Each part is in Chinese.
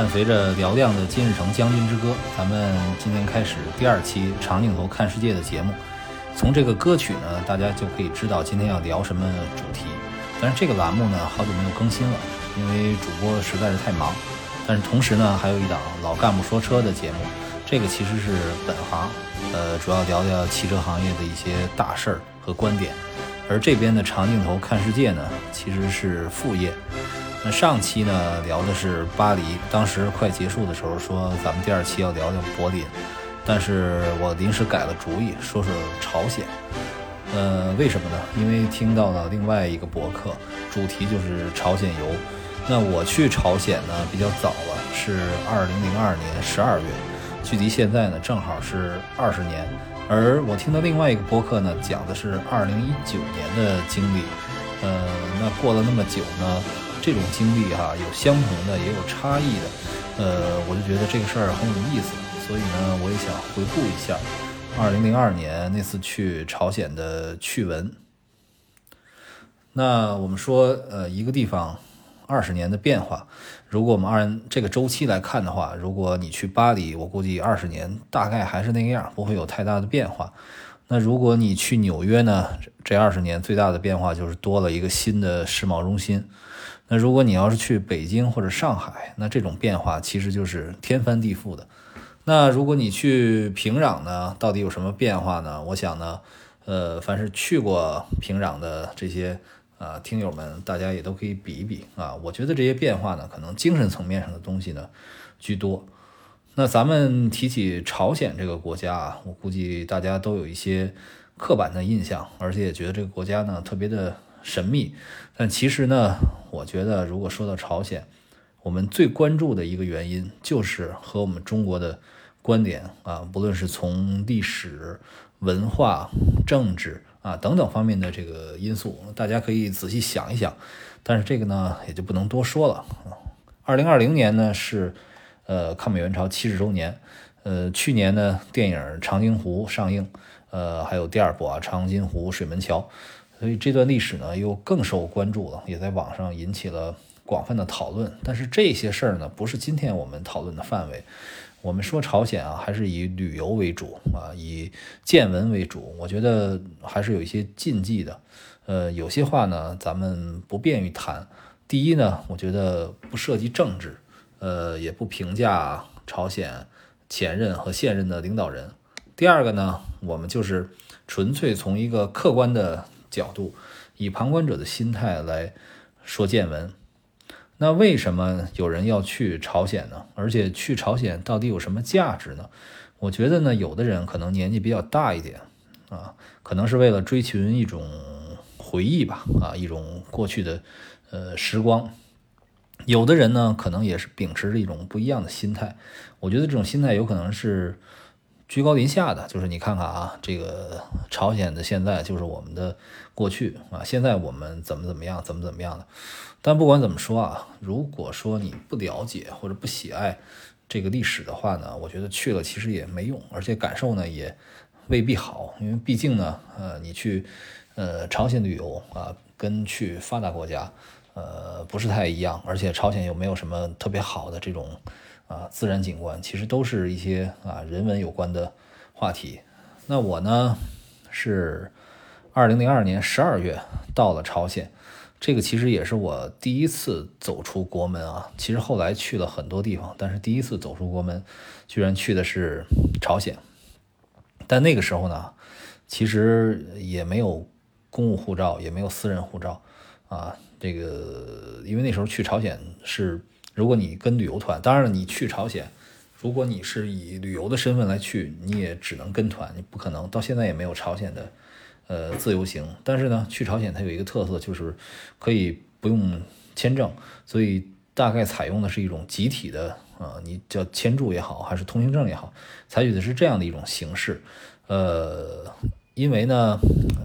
伴随着嘹亮的《金日成将军之歌》，咱们今天开始第二期长镜头看世界的节目。从这个歌曲呢，大家就可以知道今天要聊什么主题。但是这个栏目呢，好久没有更新了，因为主播实在是太忙。但是同时呢，还有一档老干部说车的节目，这个其实是本行，呃，主要聊聊汽车行业的一些大事儿和观点。而这边的长镜头看世界呢，其实是副业。那上期呢聊的是巴黎，当时快结束的时候说咱们第二期要聊聊柏林，但是我临时改了主意，说说朝鲜。呃，为什么呢？因为听到了另外一个博客，主题就是朝鲜游。那我去朝鲜呢比较早了，是二零零二年十二月，距离现在呢正好是二十年。而我听到另外一个播客呢，讲的是二零一九年的经历，呃，那过了那么久呢，这种经历哈，有相同的，也有差异的，呃，我就觉得这个事儿很有意思，所以呢，我也想回顾一下二零零二年那次去朝鲜的趣闻。那我们说，呃，一个地方。二十年的变化，如果我们按这个周期来看的话，如果你去巴黎，我估计二十年大概还是那个样，不会有太大的变化。那如果你去纽约呢，这二十年最大的变化就是多了一个新的世贸中心。那如果你要是去北京或者上海，那这种变化其实就是天翻地覆的。那如果你去平壤呢，到底有什么变化呢？我想呢，呃，凡是去过平壤的这些。啊，听友们，大家也都可以比一比啊。我觉得这些变化呢，可能精神层面上的东西呢居多。那咱们提起朝鲜这个国家啊，我估计大家都有一些刻板的印象，而且也觉得这个国家呢特别的神秘。但其实呢，我觉得如果说到朝鲜，我们最关注的一个原因就是和我们中国的观点啊，不论是从历史、文化、政治。啊，等等方面的这个因素，大家可以仔细想一想。但是这个呢，也就不能多说了。二零二零年呢是呃抗美援朝七十周年，呃去年呢电影《长津湖》上映，呃还有第二部啊《长津湖水门桥》，所以这段历史呢又更受关注了，也在网上引起了广泛的讨论。但是这些事儿呢，不是今天我们讨论的范围。我们说朝鲜啊，还是以旅游为主啊，以见闻为主。我觉得还是有一些禁忌的，呃，有些话呢，咱们不便于谈。第一呢，我觉得不涉及政治，呃，也不评价朝鲜前任和现任的领导人。第二个呢，我们就是纯粹从一个客观的角度，以旁观者的心态来说见闻。那为什么有人要去朝鲜呢？而且去朝鲜到底有什么价值呢？我觉得呢，有的人可能年纪比较大一点啊，可能是为了追寻一种回忆吧，啊，一种过去的呃时光。有的人呢，可能也是秉持着一种不一样的心态。我觉得这种心态有可能是居高临下的，就是你看看啊，这个朝鲜的现在就是我们的过去啊，现在我们怎么怎么样，怎么怎么样的。但不管怎么说啊，如果说你不了解或者不喜爱这个历史的话呢，我觉得去了其实也没用，而且感受呢也未必好，因为毕竟呢，呃，你去呃朝鲜旅游啊，跟去发达国家呃不是太一样，而且朝鲜又没有什么特别好的这种啊自然景观，其实都是一些啊人文有关的话题。那我呢是二零零二年十二月到了朝鲜。这个其实也是我第一次走出国门啊。其实后来去了很多地方，但是第一次走出国门，居然去的是朝鲜。但那个时候呢，其实也没有公务护照，也没有私人护照啊。这个因为那时候去朝鲜是，如果你跟旅游团，当然了，你去朝鲜，如果你是以旅游的身份来去，你也只能跟团，你不可能。到现在也没有朝鲜的。呃，自由行，但是呢，去朝鲜它有一个特色，就是可以不用签证，所以大概采用的是一种集体的，呃，你叫签注也好，还是通行证也好，采取的是这样的一种形式。呃，因为呢，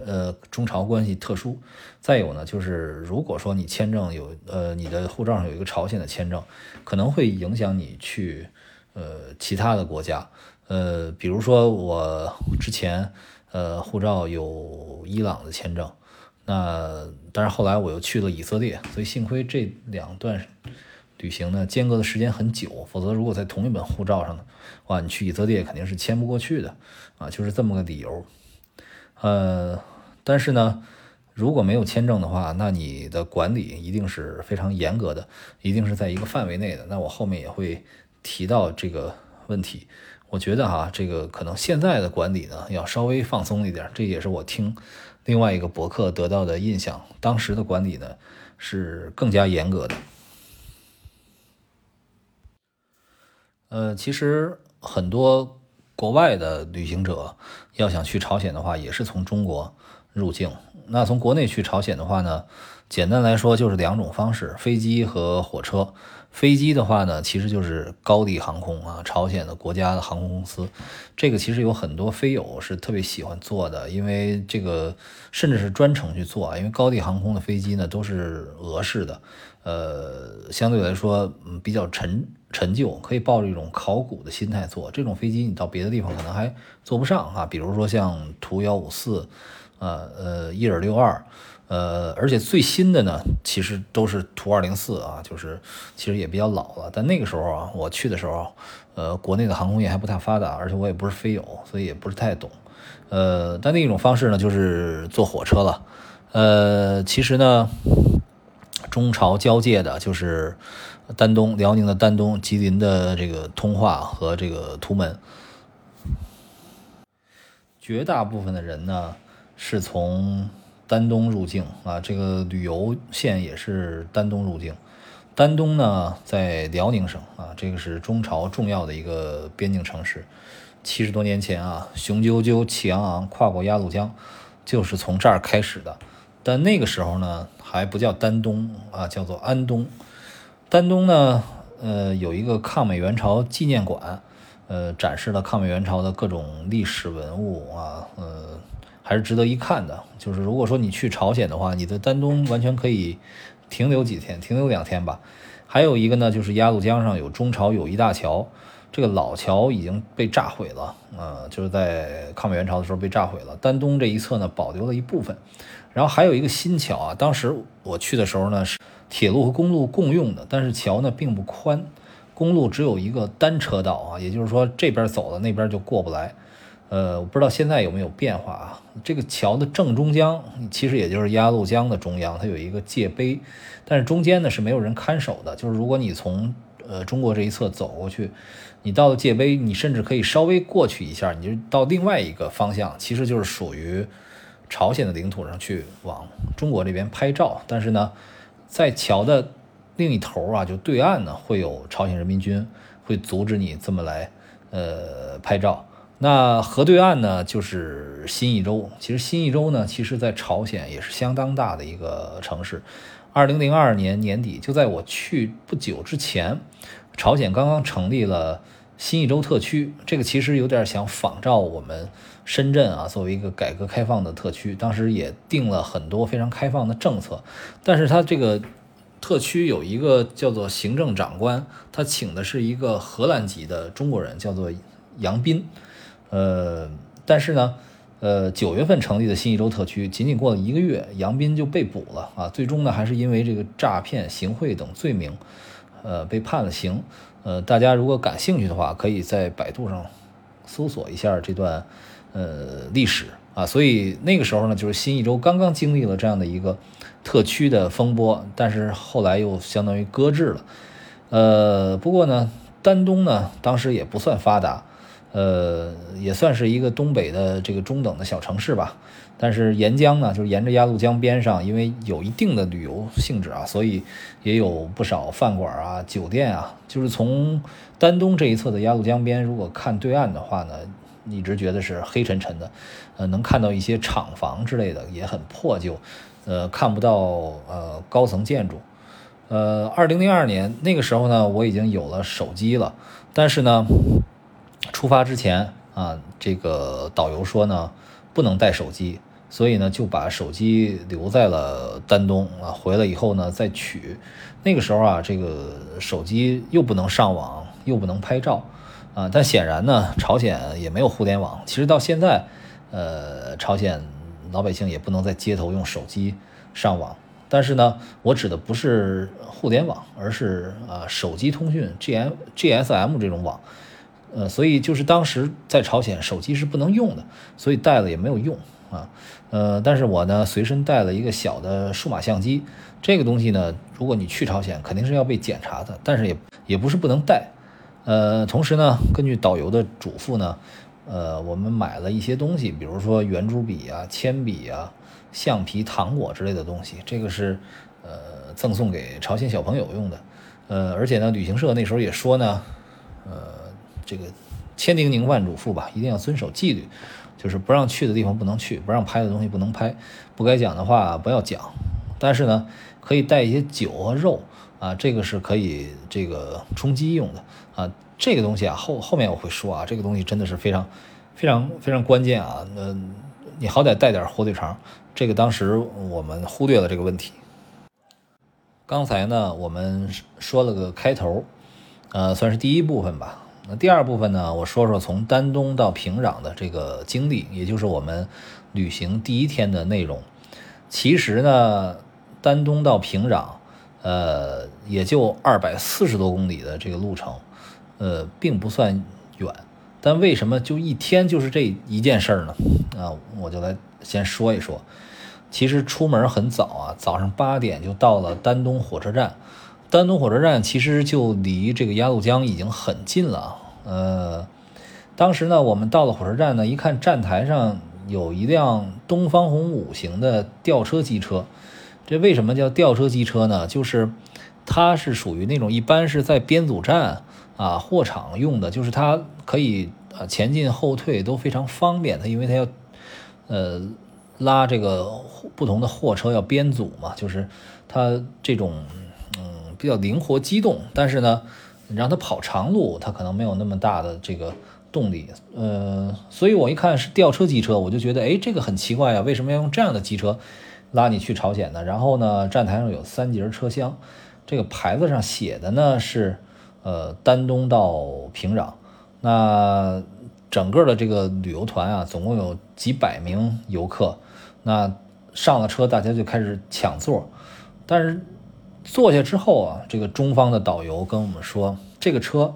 呃，中朝关系特殊，再有呢，就是如果说你签证有，呃，你的护照上有一个朝鲜的签证，可能会影响你去，呃，其他的国家，呃，比如说我之前。呃，护照有伊朗的签证，那但是后来我又去了以色列，所以幸亏这两段旅行呢，间隔的时间很久，否则如果在同一本护照上的话，你去以色列肯定是签不过去的啊，就是这么个理由。呃，但是呢，如果没有签证的话，那你的管理一定是非常严格的，一定是在一个范围内的。那我后面也会提到这个问题。我觉得哈，这个可能现在的管理呢要稍微放松一点，这也是我听另外一个博客得到的印象。当时的管理呢是更加严格的。呃，其实很多国外的旅行者要想去朝鲜的话，也是从中国入境。那从国内去朝鲜的话呢，简单来说就是两种方式：飞机和火车。飞机的话呢，其实就是高地航空啊，朝鲜的国家的航空公司。这个其实有很多飞友是特别喜欢坐的，因为这个甚至是专程去坐啊。因为高地航空的飞机呢都是俄式的，呃，相对来说嗯比较陈陈旧，可以抱着一种考古的心态坐。这种飞机你到别的地方可能还坐不上啊，比如说像图幺五四，呃呃伊尔六二。呃，而且最新的呢，其实都是图二零四啊，就是其实也比较老了。但那个时候啊，我去的时候，呃，国内的航空业还不太发达，而且我也不是飞友，所以也不是太懂。呃，但那种方式呢，就是坐火车了。呃，其实呢，中朝交界的就是丹东，辽宁的丹东，吉林的这个通化和这个图门。绝大部分的人呢，是从。丹东入境啊，这个旅游线也是丹东入境。丹东呢，在辽宁省啊，这个是中朝重要的一个边境城市。七十多年前啊，雄赳赳气昂昂跨过鸭绿江，就是从这儿开始的。但那个时候呢，还不叫丹东啊，叫做安东。丹东呢，呃，有一个抗美援朝纪念馆，呃，展示了抗美援朝的各种历史文物啊，呃。还是值得一看的。就是如果说你去朝鲜的话，你的丹东完全可以停留几天，停留两天吧。还有一个呢，就是鸭绿江上有中朝友谊大桥，这个老桥已经被炸毁了，呃，就是在抗美援朝的时候被炸毁了。丹东这一侧呢，保留了一部分。然后还有一个新桥啊，当时我去的时候呢，是铁路和公路共用的，但是桥呢并不宽，公路只有一个单车道啊，也就是说这边走了，那边就过不来。呃，我不知道现在有没有变化啊？这个桥的正中央，其实也就是鸭绿江的中央，它有一个界碑，但是中间呢是没有人看守的。就是如果你从呃中国这一侧走过去，你到了界碑，你甚至可以稍微过去一下，你就到另外一个方向，其实就是属于朝鲜的领土上去往中国这边拍照。但是呢，在桥的另一头啊，就对岸呢，会有朝鲜人民军会阻止你这么来呃拍照。那河对岸呢，就是新义州。其实新义州呢，其实在朝鲜也是相当大的一个城市。二零零二年年底，就在我去不久之前，朝鲜刚刚成立了新义州特区。这个其实有点想仿照我们深圳啊，作为一个改革开放的特区，当时也定了很多非常开放的政策。但是它这个特区有一个叫做行政长官，他请的是一个荷兰籍的中国人，叫做杨斌。呃，但是呢，呃，九月份成立的新一州特区，仅仅过了一个月，杨斌就被捕了啊！最终呢，还是因为这个诈骗、行贿等罪名，呃，被判了刑。呃，大家如果感兴趣的话，可以在百度上搜索一下这段呃历史啊。所以那个时候呢，就是新一州刚刚经历了这样的一个特区的风波，但是后来又相当于搁置了。呃，不过呢，丹东呢，当时也不算发达。呃，也算是一个东北的这个中等的小城市吧。但是沿江呢，就是沿着鸭绿江边上，因为有一定的旅游性质啊，所以也有不少饭馆啊、酒店啊。就是从丹东这一侧的鸭绿江边，如果看对岸的话呢，一直觉得是黑沉沉的，呃，能看到一些厂房之类的，也很破旧，呃，看不到呃高层建筑。呃，二零零二年那个时候呢，我已经有了手机了，但是呢。出发之前啊，这个导游说呢，不能带手机，所以呢就把手机留在了丹东啊。回来以后呢再取。那个时候啊，这个手机又不能上网，又不能拍照啊。但显然呢，朝鲜也没有互联网。其实到现在，呃，朝鲜老百姓也不能在街头用手机上网但是呢，我指的不是互联网，而是啊手机通讯 G M G S M 这种网。呃，所以就是当时在朝鲜手机是不能用的，所以带了也没有用啊。呃，但是我呢随身带了一个小的数码相机，这个东西呢，如果你去朝鲜肯定是要被检查的，但是也也不是不能带。呃，同时呢，根据导游的嘱咐呢，呃，我们买了一些东西，比如说圆珠笔啊、铅笔啊、橡皮、糖果之类的东西，这个是呃赠送给朝鲜小朋友用的。呃，而且呢，旅行社那时候也说呢，呃。这个千叮咛万嘱咐吧，一定要遵守纪律，就是不让去的地方不能去，不让拍的东西不能拍，不该讲的话不要讲。但是呢，可以带一些酒和肉啊，这个是可以这个充饥用的啊。这个东西啊，后后面我会说啊，这个东西真的是非常非常非常关键啊。那你好歹带点火腿肠，这个当时我们忽略了这个问题。刚才呢，我们说了个开头，呃，算是第一部分吧。那第二部分呢？我说说从丹东到平壤的这个经历，也就是我们旅行第一天的内容。其实呢，丹东到平壤，呃，也就二百四十多公里的这个路程，呃，并不算远。但为什么就一天就是这一件事儿呢？啊，我就来先说一说。其实出门很早啊，早上八点就到了丹东火车站。丹东火车站其实就离这个鸭绿江已经很近了。呃，当时呢，我们到了火车站呢，一看站台上有一辆东方红五型的吊车机车。这为什么叫吊车机车呢？就是它是属于那种一般是在编组站啊、货场用的，就是它可以啊前进后退都非常方便。它因为它要呃拉这个不同的货车要编组嘛，就是它这种。比较灵活机动，但是呢，你让它跑长路，它可能没有那么大的这个动力。呃，所以我一看是吊车机车，我就觉得，哎，这个很奇怪呀，为什么要用这样的机车拉你去朝鲜呢？然后呢，站台上有三节车厢，这个牌子上写的呢是，呃，丹东到平壤。那整个的这个旅游团啊，总共有几百名游客。那上了车，大家就开始抢座，但是。坐下之后啊，这个中方的导游跟我们说，这个车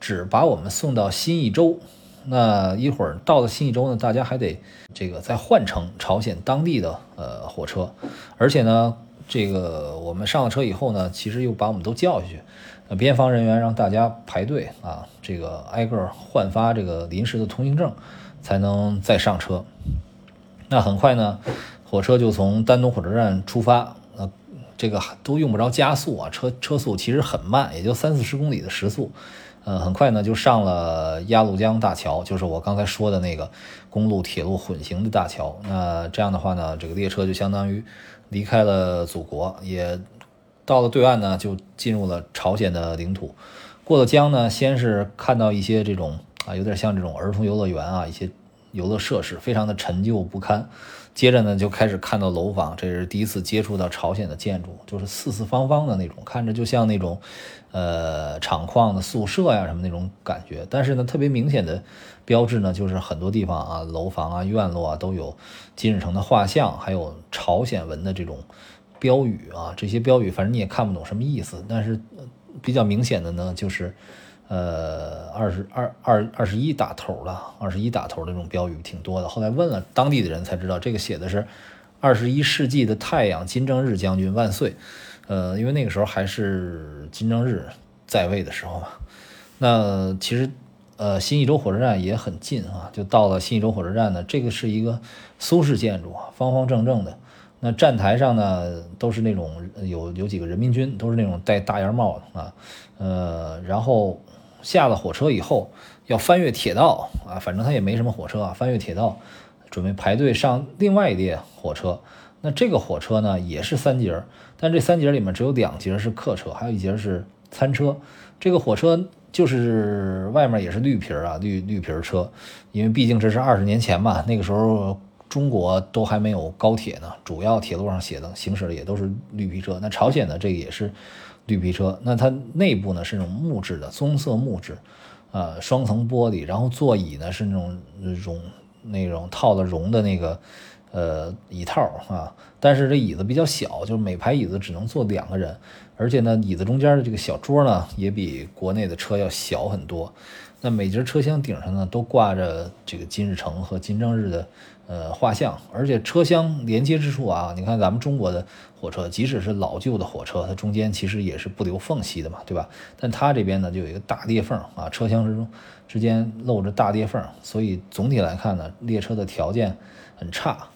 只把我们送到新义州。那一会儿到了新义州呢，大家还得这个再换乘朝鲜当地的呃火车。而且呢，这个我们上了车以后呢，其实又把我们都叫下去。呃，边防人员让大家排队啊，这个挨个换发这个临时的通行证，才能再上车。那很快呢，火车就从丹东火车站出发。这个都用不着加速啊，车车速其实很慢，也就三四十公里的时速，呃，很快呢就上了鸭绿江大桥，就是我刚才说的那个公路铁路混行的大桥。那这样的话呢，这个列车就相当于离开了祖国，也到了对岸呢，就进入了朝鲜的领土。过了江呢，先是看到一些这种啊，有点像这种儿童游乐园啊，一些游乐设施，非常的陈旧不堪。接着呢，就开始看到楼房，这是第一次接触到朝鲜的建筑，就是四四方方的那种，看着就像那种，呃，厂矿的宿舍呀什么那种感觉。但是呢，特别明显的标志呢，就是很多地方啊，楼房啊、院落啊都有金日成的画像，还有朝鲜文的这种标语啊。这些标语反正你也看不懂什么意思，但是比较明显的呢，就是。呃，二十二二二十一打头了，二十一打头的这种标语挺多的。后来问了当地的人才知道，这个写的是二十一世纪的太阳金正日将军万岁。呃，因为那个时候还是金正日在位的时候嘛。那其实呃，新义州火车站也很近啊，就到了新义州火车站呢。这个是一个苏式建筑，方方正正的。那站台上呢，都是那种有有几个人民军，都是那种戴大檐帽的啊。呃，然后。下了火车以后要翻越铁道啊，反正他也没什么火车啊，翻越铁道准备排队上另外一列火车。那这个火车呢也是三节，但这三节里面只有两节是客车，还有一节是餐车。这个火车就是外面也是绿皮啊，绿绿皮车，因为毕竟这是二十年前嘛，那个时候中国都还没有高铁呢，主要铁路上写的行驶的也都是绿皮车。那朝鲜呢，这个也是。绿皮车，那它内部呢是那种木质的棕色木质，呃，双层玻璃，然后座椅呢是那种绒那种套的绒的那个呃椅套啊，但是这椅子比较小，就是每排椅子只能坐两个人，而且呢，椅子中间的这个小桌呢，也比国内的车要小很多。那每节车厢顶上呢，都挂着这个金日成和金正日的呃画像，而且车厢连接之处啊，你看咱们中国的火车，即使是老旧的火车，它中间其实也是不留缝隙的嘛，对吧？但它这边呢，就有一个大裂缝啊，车厢之中之间露着大裂缝，所以总体来看呢，列车的条件很差。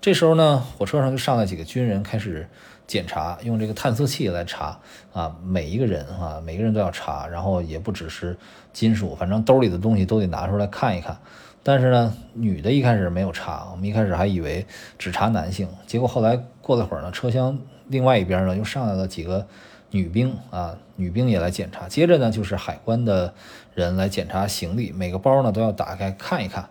这时候呢，火车上就上来几个军人开始。检查用这个探测器来查啊，每一个人啊，每个人都要查，然后也不只是金属，反正兜里的东西都得拿出来看一看。但是呢，女的一开始没有查，我们一开始还以为只查男性，结果后来过了会儿呢，车厢另外一边呢又上来了几个女兵啊，女兵也来检查。接着呢，就是海关的人来检查行李，每个包呢都要打开看一看，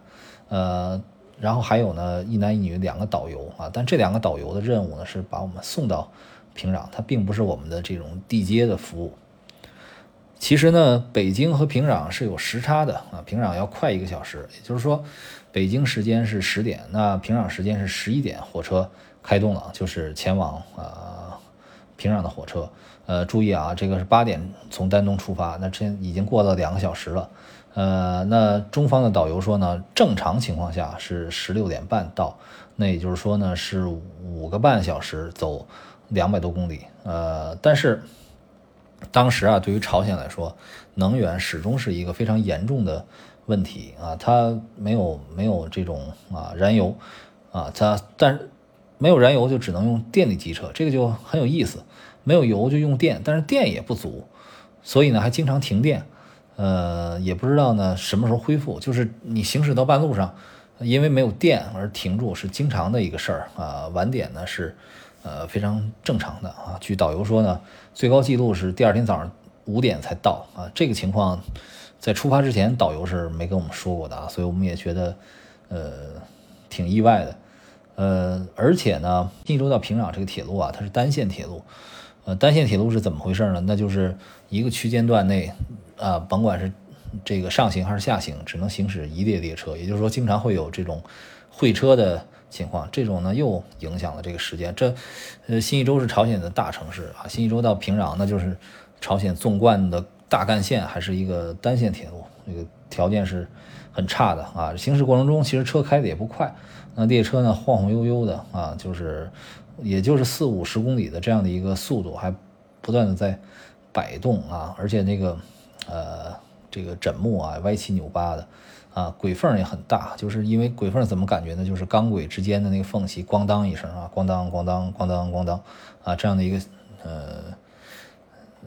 呃。然后还有呢，一男一女两个导游啊，但这两个导游的任务呢是把我们送到平壤，它并不是我们的这种地接的服务。其实呢，北京和平壤是有时差的啊，平壤要快一个小时，也就是说，北京时间是十点，那平壤时间是十一点，火车开动了，就是前往啊平壤的火车。呃，注意啊，这个是八点从丹东出发，那这已经过了两个小时了。呃，那中方的导游说呢，正常情况下是十六点半到，那也就是说呢，是五个半小时走两百多公里。呃，但是当时啊，对于朝鲜来说，能源始终是一个非常严重的问题啊，它没有没有这种啊燃油啊，它但没有燃油就只能用电力机车，这个就很有意思，没有油就用电，但是电也不足，所以呢还经常停电。呃，也不知道呢什么时候恢复。就是你行驶到半路上，因为没有电而停住，是经常的一个事儿啊。晚点呢是呃非常正常的啊。据导游说呢，最高记录是第二天早上五点才到啊。这个情况在出发之前导游是没跟我们说过的啊，所以我们也觉得呃挺意外的。呃，而且呢，晋州到平壤这个铁路啊，它是单线铁路。呃，单线铁路是怎么回事呢？那就是一个区间段内。啊，甭管是这个上行还是下行，只能行驶一列列车，也就是说，经常会有这种会车的情况。这种呢，又影响了这个时间。这，呃，新义州是朝鲜的大城市啊，新义州到平壤那就是朝鲜纵贯的大干线，还是一个单线铁路，这个条件是很差的啊。行驶过程中，其实车开的也不快，那列车呢晃晃悠悠的啊，就是也就是四五十公里的这样的一个速度，还不断的在摆动啊，而且那个。呃，这个枕木啊，歪七扭八的，啊，轨缝也很大，就是因为轨缝怎么感觉呢？就是钢轨之间的那个缝隙，咣当一声啊，咣当咣当咣当咣当啊，这样的一个呃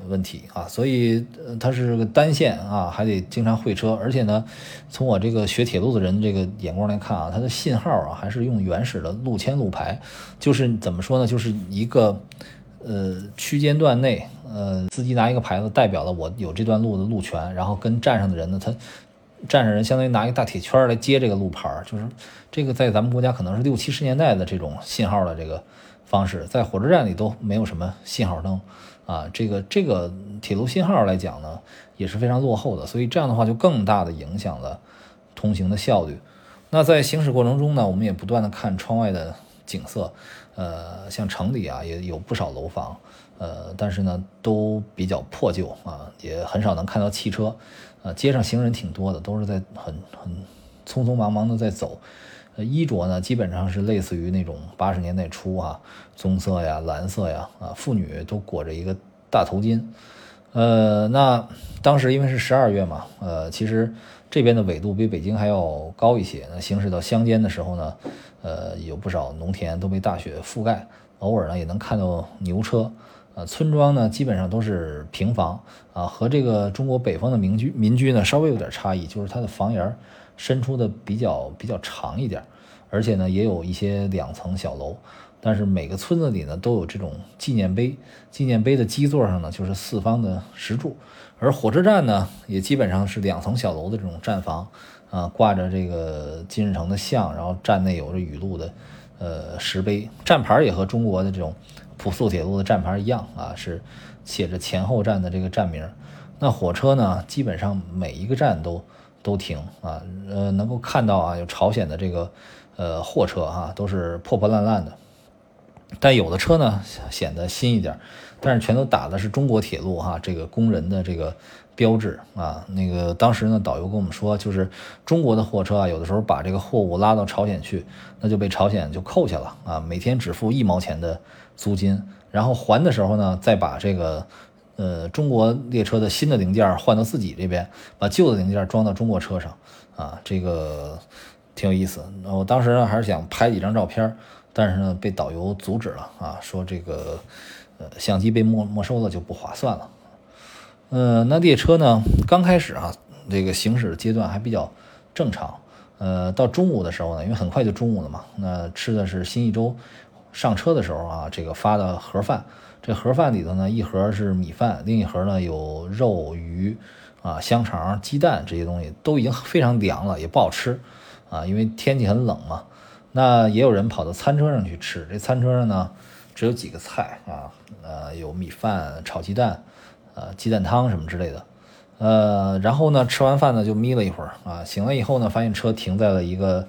问题啊，所以它是个单线啊，还得经常会车，而且呢，从我这个学铁路的人这个眼光来看啊，它的信号啊，还是用原始的路签路牌，就是怎么说呢？就是一个。呃，区间段内，呃，司机拿一个牌子，代表了我有这段路的路权，然后跟站上的人呢，他站上人相当于拿一个大铁圈来接这个路牌，就是这个在咱们国家可能是六七十年代的这种信号的这个方式，在火车站里都没有什么信号灯啊，这个这个铁路信号来讲呢，也是非常落后的，所以这样的话就更大的影响了通行的效率。那在行驶过程中呢，我们也不断的看窗外的景色。呃，像城里啊，也有不少楼房，呃，但是呢，都比较破旧啊，也很少能看到汽车，呃，街上行人挺多的，都是在很很匆匆忙忙的在走，呃，衣着呢，基本上是类似于那种八十年代初啊，棕色呀、蓝色呀，啊，妇女都裹着一个大头巾，呃，那当时因为是十二月嘛，呃，其实这边的纬度比北京还要高一些，那行驶到乡间的时候呢。呃，有不少农田都被大雪覆盖，偶尔呢也能看到牛车。呃，村庄呢基本上都是平房啊，和这个中国北方的民居民居呢稍微有点差异，就是它的房檐伸出的比较比较长一点，而且呢也有一些两层小楼。但是每个村子里呢都有这种纪念碑，纪念碑的基座上呢就是四方的石柱，而火车站呢也基本上是两层小楼的这种站房。啊，挂着这个金日成的像，然后站内有着雨露的，呃，石碑，站牌也和中国的这种普速铁路的站牌一样啊，是写着前后站的这个站名。那火车呢，基本上每一个站都都停啊，呃，能够看到啊有朝鲜的这个呃货车哈，都是破破烂烂的，但有的车呢显得新一点，但是全都打的是中国铁路哈，这个工人的这个标志啊。那个当时呢，导游跟我们说，就是中国的货车啊，有的时候把这个货物拉到朝鲜去，那就被朝鲜就扣下了啊，每天只付一毛钱的租金，然后还的时候呢，再把这个。呃，中国列车的新的零件换到自己这边，把旧的零件装到中国车上，啊，这个挺有意思。我当时呢还是想拍几张照片，但是呢被导游阻止了，啊，说这个呃相机被没没收了就不划算了。呃，那列车呢刚开始啊，这个行驶阶段还比较正常。呃，到中午的时候呢，因为很快就中午了嘛，那吃的是新一周上车的时候啊，这个发的盒饭。这盒饭里头呢，一盒是米饭，另一盒呢有肉、鱼，啊，香肠、鸡蛋这些东西都已经非常凉了，也不好吃，啊，因为天气很冷嘛。那也有人跑到餐车上去吃，这餐车上呢只有几个菜啊，呃，有米饭、炒鸡蛋，呃，鸡蛋汤什么之类的，呃，然后呢吃完饭呢就眯了一会儿，啊，醒了以后呢发现车停在了一个。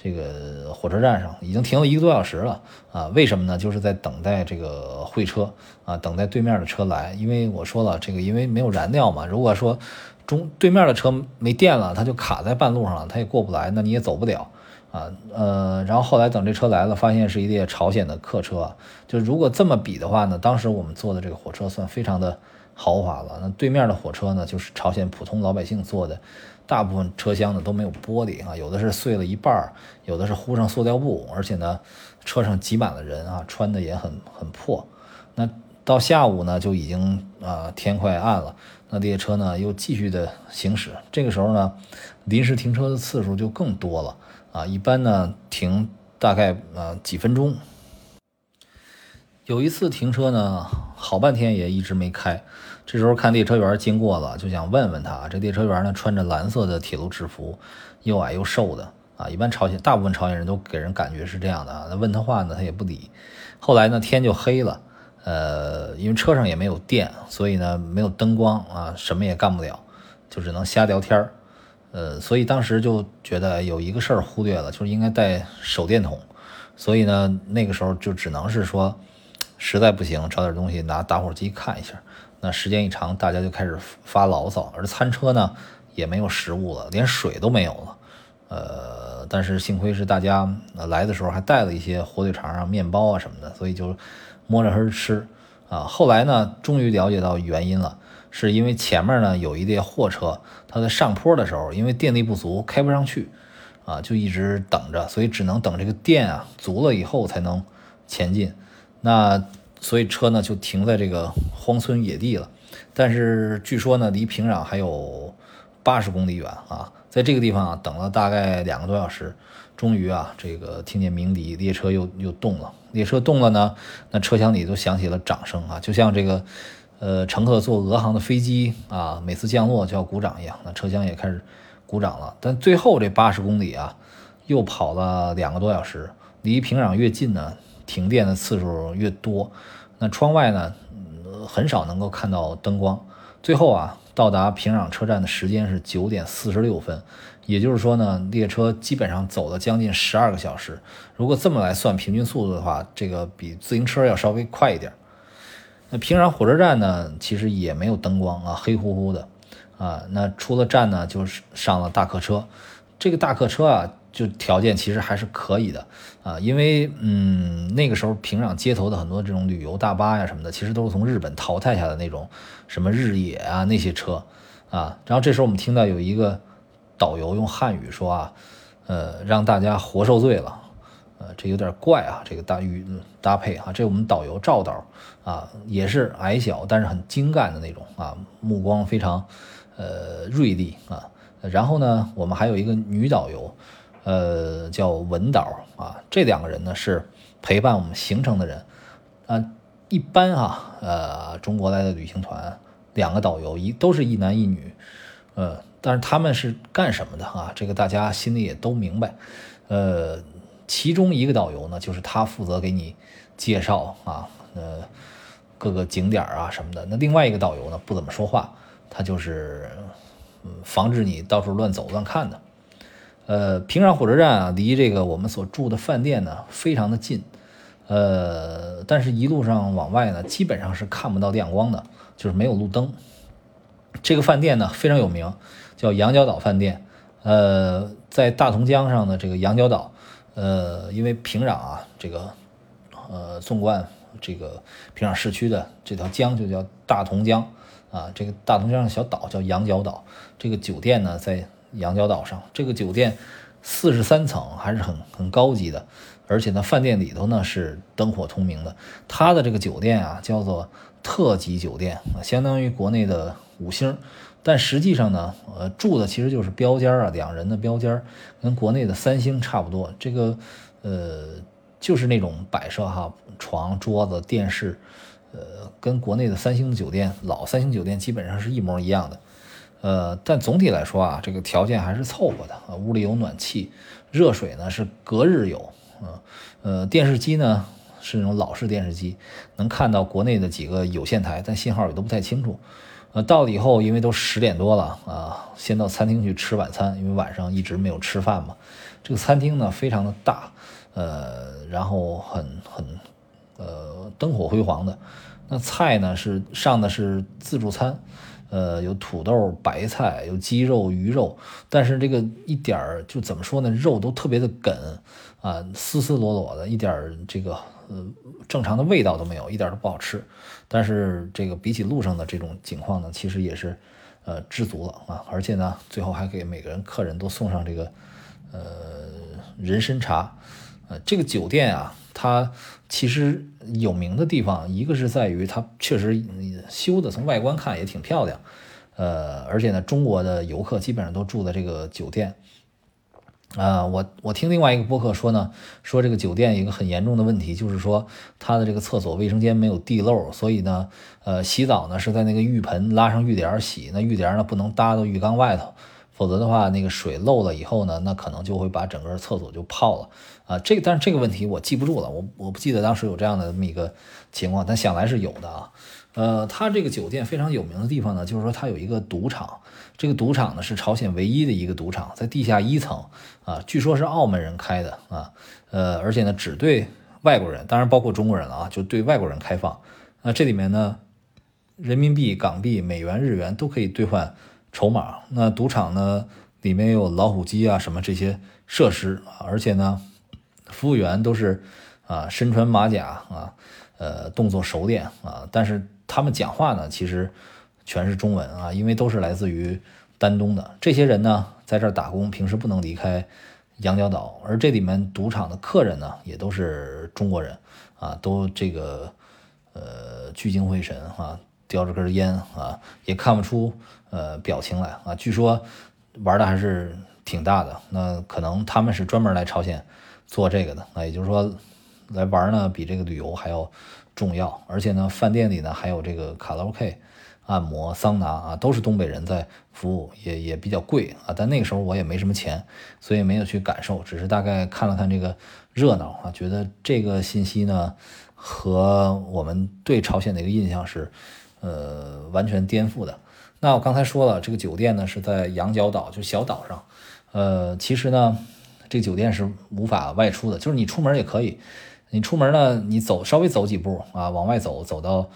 这个火车站上已经停了一个多小时了啊？为什么呢？就是在等待这个会车啊，等待对面的车来。因为我说了，这个因为没有燃料嘛。如果说中对面的车没电了，它就卡在半路上了，它也过不来，那你也走不了啊。呃，然后后来等这车来了，发现是一列朝鲜的客车。就如果这么比的话呢，当时我们坐的这个火车算非常的豪华了。那对面的火车呢，就是朝鲜普通老百姓坐的。大部分车厢呢都没有玻璃啊，有的是碎了一半有的是糊上塑料布，而且呢，车上挤满了人啊，穿的也很很破。那到下午呢，就已经啊天快暗了，那列车呢又继续的行驶。这个时候呢，临时停车的次数就更多了啊，一般呢停大概呃几分钟。有一次停车呢，好半天也一直没开。这时候看列车员经过了，就想问问他。这列车员呢，穿着蓝色的铁路制服，又矮又瘦的啊。一般朝鲜大部分朝鲜人都给人感觉是这样的啊。那问他话呢，他也不理。后来呢，天就黑了，呃，因为车上也没有电，所以呢，没有灯光啊，什么也干不了，就只能瞎聊天儿。呃，所以当时就觉得有一个事儿忽略了，就是应该带手电筒。所以呢，那个时候就只能是说，实在不行找点东西拿打火机看一下。那时间一长，大家就开始发牢骚，而餐车呢也没有食物了，连水都没有了。呃，但是幸亏是大家来的时候还带了一些火腿肠啊、面包啊什么的，所以就摸着黑吃啊。后来呢，终于了解到原因了，是因为前面呢有一列货车，它在上坡的时候，因为电力不足开不上去啊，就一直等着，所以只能等这个电啊足了以后才能前进。那。所以车呢就停在这个荒村野地了，但是据说呢离平壤还有八十公里远啊，在这个地方啊等了大概两个多小时，终于啊这个听见鸣笛，列车又又动了。列车动了呢，那车厢里都响起了掌声啊，就像这个呃乘客坐俄航的飞机啊，每次降落就要鼓掌一样，那车厢也开始鼓掌了。但最后这八十公里啊，又跑了两个多小时，离平壤越近呢。停电的次数越多，那窗外呢，很少能够看到灯光。最后啊，到达平壤车站的时间是九点四十六分，也就是说呢，列车基本上走了将近十二个小时。如果这么来算平均速度的话，这个比自行车要稍微快一点。那平壤火车站呢，其实也没有灯光啊，黑乎乎的啊。那出了站呢，就是上了大客车。这个大客车啊。就条件其实还是可以的啊，因为嗯那个时候平壤街头的很多这种旅游大巴呀什么的，其实都是从日本淘汰下的那种什么日野啊那些车啊。然后这时候我们听到有一个导游用汉语说啊，呃让大家活受罪了，呃这有点怪啊，这个大语搭配啊，这我们导游赵导啊也是矮小但是很精干的那种啊，目光非常呃锐利啊。然后呢，我们还有一个女导游。呃，叫文导啊，这两个人呢是陪伴我们行程的人啊。一般啊，呃，中国来的旅行团，两个导游一都是一男一女，呃，但是他们是干什么的啊？这个大家心里也都明白。呃，其中一个导游呢，就是他负责给你介绍啊，呃，各个景点啊什么的。那另外一个导游呢，不怎么说话，他就是防止你到处乱走乱看的。呃，平壤火车站啊，离这个我们所住的饭店呢非常的近，呃，但是一路上往外呢，基本上是看不到亮光的，就是没有路灯。这个饭店呢非常有名，叫羊角岛饭店。呃，在大同江上的这个羊角岛，呃，因为平壤啊，这个呃纵贯这个平壤市区的这条江就叫大同江啊，这个大同江上小岛叫羊角岛。这个酒店呢在。羊角岛上这个酒店四十三层，还是很很高级的，而且呢，饭店里头呢是灯火通明的。它的这个酒店啊，叫做特级酒店，相当于国内的五星，但实际上呢，呃，住的其实就是标间啊，两人的标间，跟国内的三星差不多。这个呃，就是那种摆设哈，床、桌子、电视，呃，跟国内的三星酒店，老三星酒店基本上是一模一样的。呃，但总体来说啊，这个条件还是凑合的啊。屋里有暖气，热水呢是隔日有啊。呃，电视机呢是那种老式电视机，能看到国内的几个有线台，但信号也都不太清楚。呃，到了以后，因为都十点多了啊，先到餐厅去吃晚餐，因为晚上一直没有吃饭嘛。这个餐厅呢非常的大，呃，然后很很呃灯火辉煌的。那菜呢是上的是自助餐。呃，有土豆、白菜，有鸡肉、鱼肉，但是这个一点儿就怎么说呢？肉都特别的梗啊，丝丝裸裸的，一点儿这个呃正常的味道都没有，一点都不好吃。但是这个比起路上的这种情况呢，其实也是呃知足了啊。而且呢，最后还给每个人客人都送上这个呃人参茶。呃，这个酒店啊，它其实有名的地方，一个是在于它确实修的，从外观看也挺漂亮。呃，而且呢，中国的游客基本上都住在这个酒店。啊，我我听另外一个播客说呢，说这个酒店一个很严重的问题，就是说它的这个厕所卫生间没有地漏，所以呢，呃，洗澡呢是在那个浴盆拉上浴帘洗，那浴帘呢不能搭到浴缸外头。否则的话，那个水漏了以后呢，那可能就会把整个厕所就泡了啊。这个，但是这个问题我记不住了，我我不记得当时有这样的这么一个情况，但想来是有的啊。呃，它这个酒店非常有名的地方呢，就是说它有一个赌场，这个赌场呢是朝鲜唯一的一个赌场，在地下一层啊，据说是澳门人开的啊，呃，而且呢只对外国人，当然包括中国人了啊，就对外国人开放。那这里面呢，人民币、港币、美元、日元都可以兑换。筹码，那赌场呢，里面有老虎机啊，什么这些设施，而且呢，服务员都是啊，身穿马甲啊，呃，动作熟练啊，但是他们讲话呢，其实全是中文啊，因为都是来自于丹东的这些人呢，在这儿打工，平时不能离开羊角岛，而这里面赌场的客人呢，也都是中国人啊，都这个呃聚精会神啊。叼着根烟啊，也看不出呃表情来啊。据说玩的还是挺大的，那可能他们是专门来朝鲜做这个的啊。也就是说，来玩呢比这个旅游还要重要。而且呢，饭店里呢还有这个卡拉 OK、按摩、桑拿啊，都是东北人在服务，也也比较贵啊。但那个时候我也没什么钱，所以没有去感受，只是大概看了看这个热闹啊，觉得这个信息呢和我们对朝鲜的一个印象是。呃，完全颠覆的。那我刚才说了，这个酒店呢是在羊角岛，就小岛上。呃，其实呢，这酒店是无法外出的，就是你出门也可以。你出门呢，你走稍微走几步啊，往外走，走到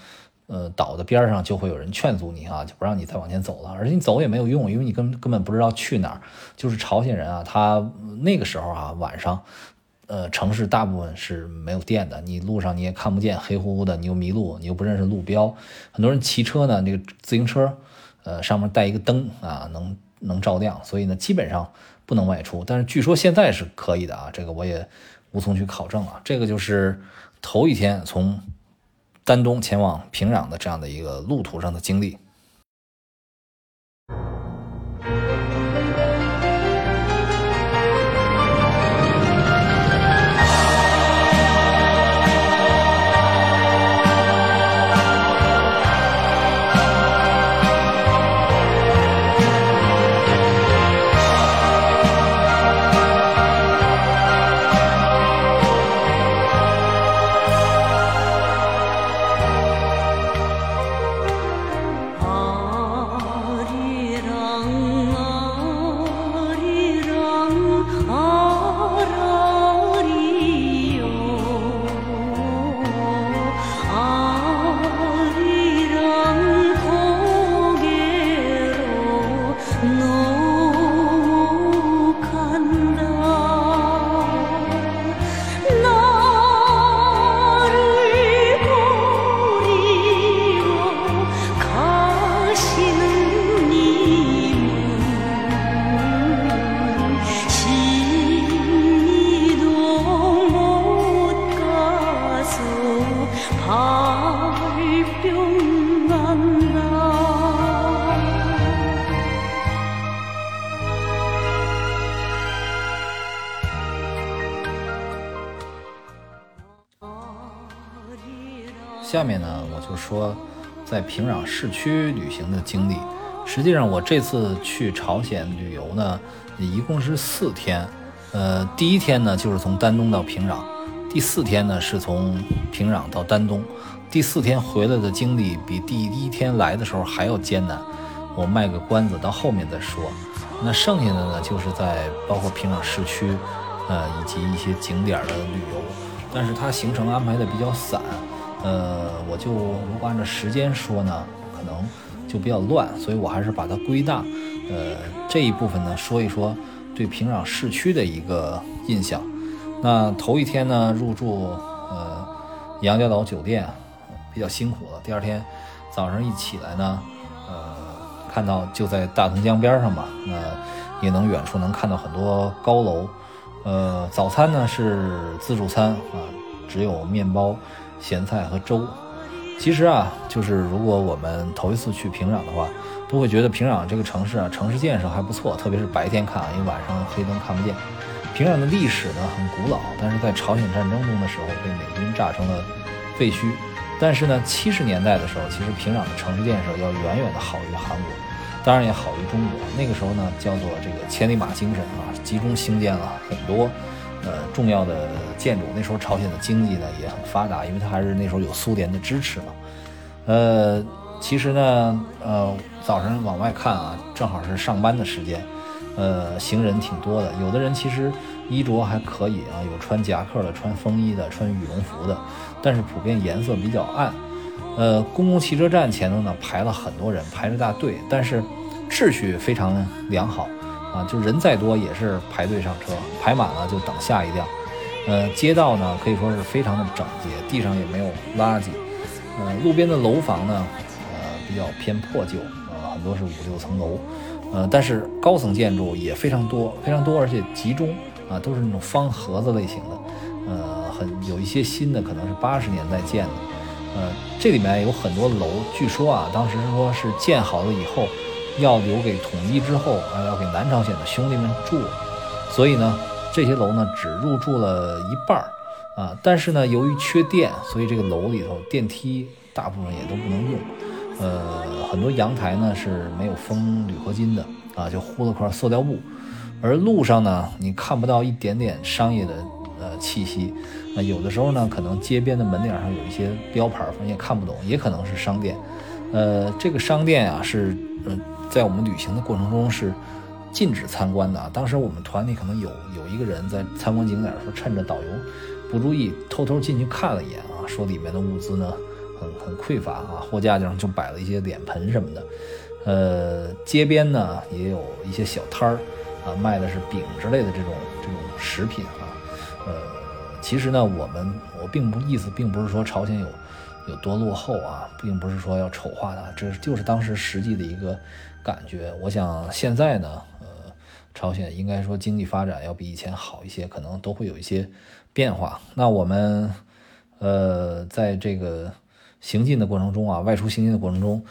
呃岛的边上，就会有人劝阻你啊，就不让你再往前走了。而且你走也没有用，因为你根根本不知道去哪儿。就是朝鲜人啊，他那个时候啊，晚上。呃，城市大部分是没有电的，你路上你也看不见，黑乎乎的，你又迷路，你又不认识路标。很多人骑车呢，那个自行车，呃，上面带一个灯啊，能能照亮，所以呢，基本上不能外出。但是据说现在是可以的啊，这个我也无从去考证了。这个就是头一天从丹东前往平壤的这样的一个路途上的经历。下面呢，我就说在平壤市区旅行的经历。实际上，我这次去朝鲜旅游呢，一共是四天。呃，第一天呢，就是从丹东到平壤；第四天呢，是从平壤到丹东。第四天回来的经历比第一天来的时候还要艰难。我卖个关子，到后面再说。那剩下的呢，就是在包括平壤市区，呃，以及一些景点的旅游。但是它行程安排的比较散，呃，我就如果按照时间说呢，可能就比较乱，所以我还是把它归纳。呃，这一部分呢，说一说对平壤市区的一个印象。那头一天呢，入住呃杨家岛酒店，比较辛苦了。第二天早上一起来呢，呃，看到就在大同江边上嘛，那也能远处能看到很多高楼。呃，早餐呢是自助餐啊，只有面包、咸菜和粥。其实啊，就是如果我们头一次去平壤的话，都会觉得平壤这个城市啊，城市建设还不错，特别是白天看啊，因为晚上黑灯看不见。平壤的历史呢很古老，但是在朝鲜战争中的时候被美军炸成了废墟。但是呢，七十年代的时候，其实平壤的城市建设要远远的好于韩国。当然也好于中国。那个时候呢，叫做这个千里马精神啊，集中兴建了很多呃重要的建筑。那时候朝鲜的经济呢也很发达，因为它还是那时候有苏联的支持嘛。呃，其实呢，呃，早上往外看啊，正好是上班的时间，呃，行人挺多的。有的人其实衣着还可以啊，有穿夹克的，穿风衣的，穿羽绒服的，但是普遍颜色比较暗。呃，公共汽车站前头呢排了很多人，排着大队，但是秩序非常良好啊，就人再多也是排队上车，排满了就等下一辆。呃，街道呢可以说是非常的整洁，地上也没有垃圾。呃，路边的楼房呢，呃，比较偏破旧，呃，很多是五六层楼，呃，但是高层建筑也非常多，非常多，而且集中啊，都是那种方盒子类型的，呃，很有一些新的可能是八十年代建的。呃，这里面有很多楼，据说啊，当时说是建好了以后，要留给统一之后啊，要给南朝鲜的兄弟们住，所以呢，这些楼呢只入住了一半儿啊。但是呢，由于缺电，所以这个楼里头电梯大部分也都不能用，呃，很多阳台呢是没有封铝合金的啊，就糊了块塑料布，而路上呢，你看不到一点点商业的呃气息。那有的时候呢，可能街边的门脸上有一些标牌，反正也看不懂，也可能是商店。呃，这个商店啊，是呃，在我们旅行的过程中是禁止参观的啊。当时我们团里可能有有一个人在参观景点时候，趁着导游不注意，偷偷进去看了一眼啊，说里面的物资呢很很匮乏啊，货架上就摆了一些脸盆什么的。呃，街边呢也有一些小摊儿啊，卖的是饼之类的这种这种食品啊，呃。其实呢，我们我并不意思，并不是说朝鲜有有多落后啊，并不是说要丑化它，这就是当时实际的一个感觉。我想现在呢，呃，朝鲜应该说经济发展要比以前好一些，可能都会有一些变化。那我们呃，在这个行进的过程中啊，外出行进的过程中，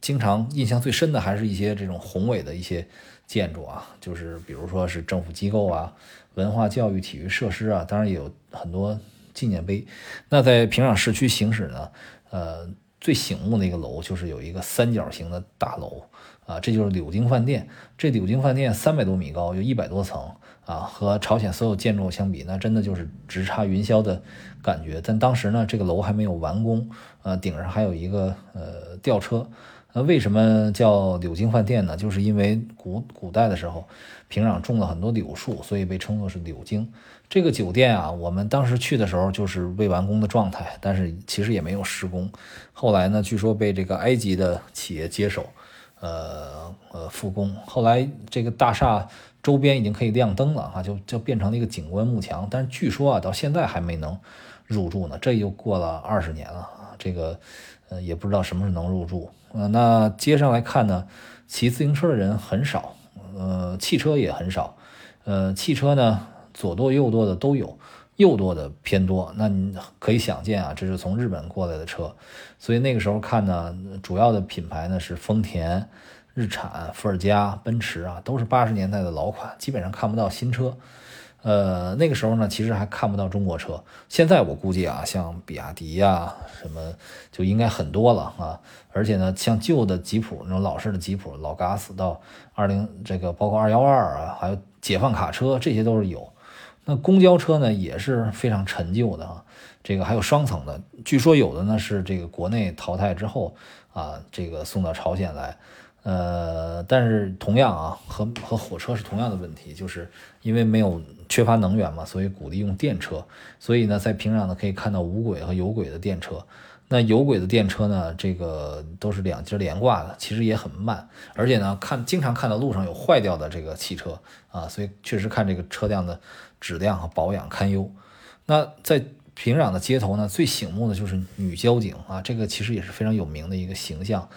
经常印象最深的还是一些这种宏伟的一些建筑啊，就是比如说是政府机构啊。文化教育、体育设施啊，当然也有很多纪念碑。那在平壤市区行驶呢，呃，最醒目的一个楼就是有一个三角形的大楼啊，这就是柳京饭店。这柳京饭店三百多米高，有一百多层啊，和朝鲜所有建筑相比，那真的就是直插云霄的感觉。但当时呢，这个楼还没有完工，呃，顶上还有一个呃吊车。那为什么叫柳京饭店呢？就是因为古古代的时候，平壤种了很多柳树，所以被称作是柳京。这个酒店啊，我们当时去的时候就是未完工的状态，但是其实也没有施工。后来呢，据说被这个埃及的企业接手，呃呃复工。后来这个大厦周边已经可以亮灯了啊，就就变成了一个景观幕墙。但是据说啊，到现在还没能入住呢，这又过了二十年了，这个呃也不知道什么时候能入住。呃，那街上来看呢，骑自行车的人很少，呃，汽车也很少，呃，汽车呢左舵右舵的都有，右舵的偏多。那你可以想见啊，这是从日本过来的车，所以那个时候看呢，主要的品牌呢是丰田、日产、伏尔加、奔驰啊，都是八十年代的老款，基本上看不到新车。呃，那个时候呢，其实还看不到中国车。现在我估计啊，像比亚迪呀，什么就应该很多了啊。而且呢，像旧的吉普那种老式的吉普，老嘎斯到二零这个包括二幺二啊，还有解放卡车，这些都是有。那公交车呢，也是非常陈旧的啊。这个还有双层的，据说有的呢是这个国内淘汰之后啊，这个送到朝鲜来。呃，但是同样啊，和和火车是同样的问题，就是因为没有缺乏能源嘛，所以鼓励用电车。所以呢，在平壤呢可以看到无轨和有轨的电车。那有轨的电车呢，这个都是两节连挂的，其实也很慢，而且呢，看经常看到路上有坏掉的这个汽车啊，所以确实看这个车辆的质量和保养堪忧。那在平壤的街头呢，最醒目的就是女交警啊，这个其实也是非常有名的一个形象。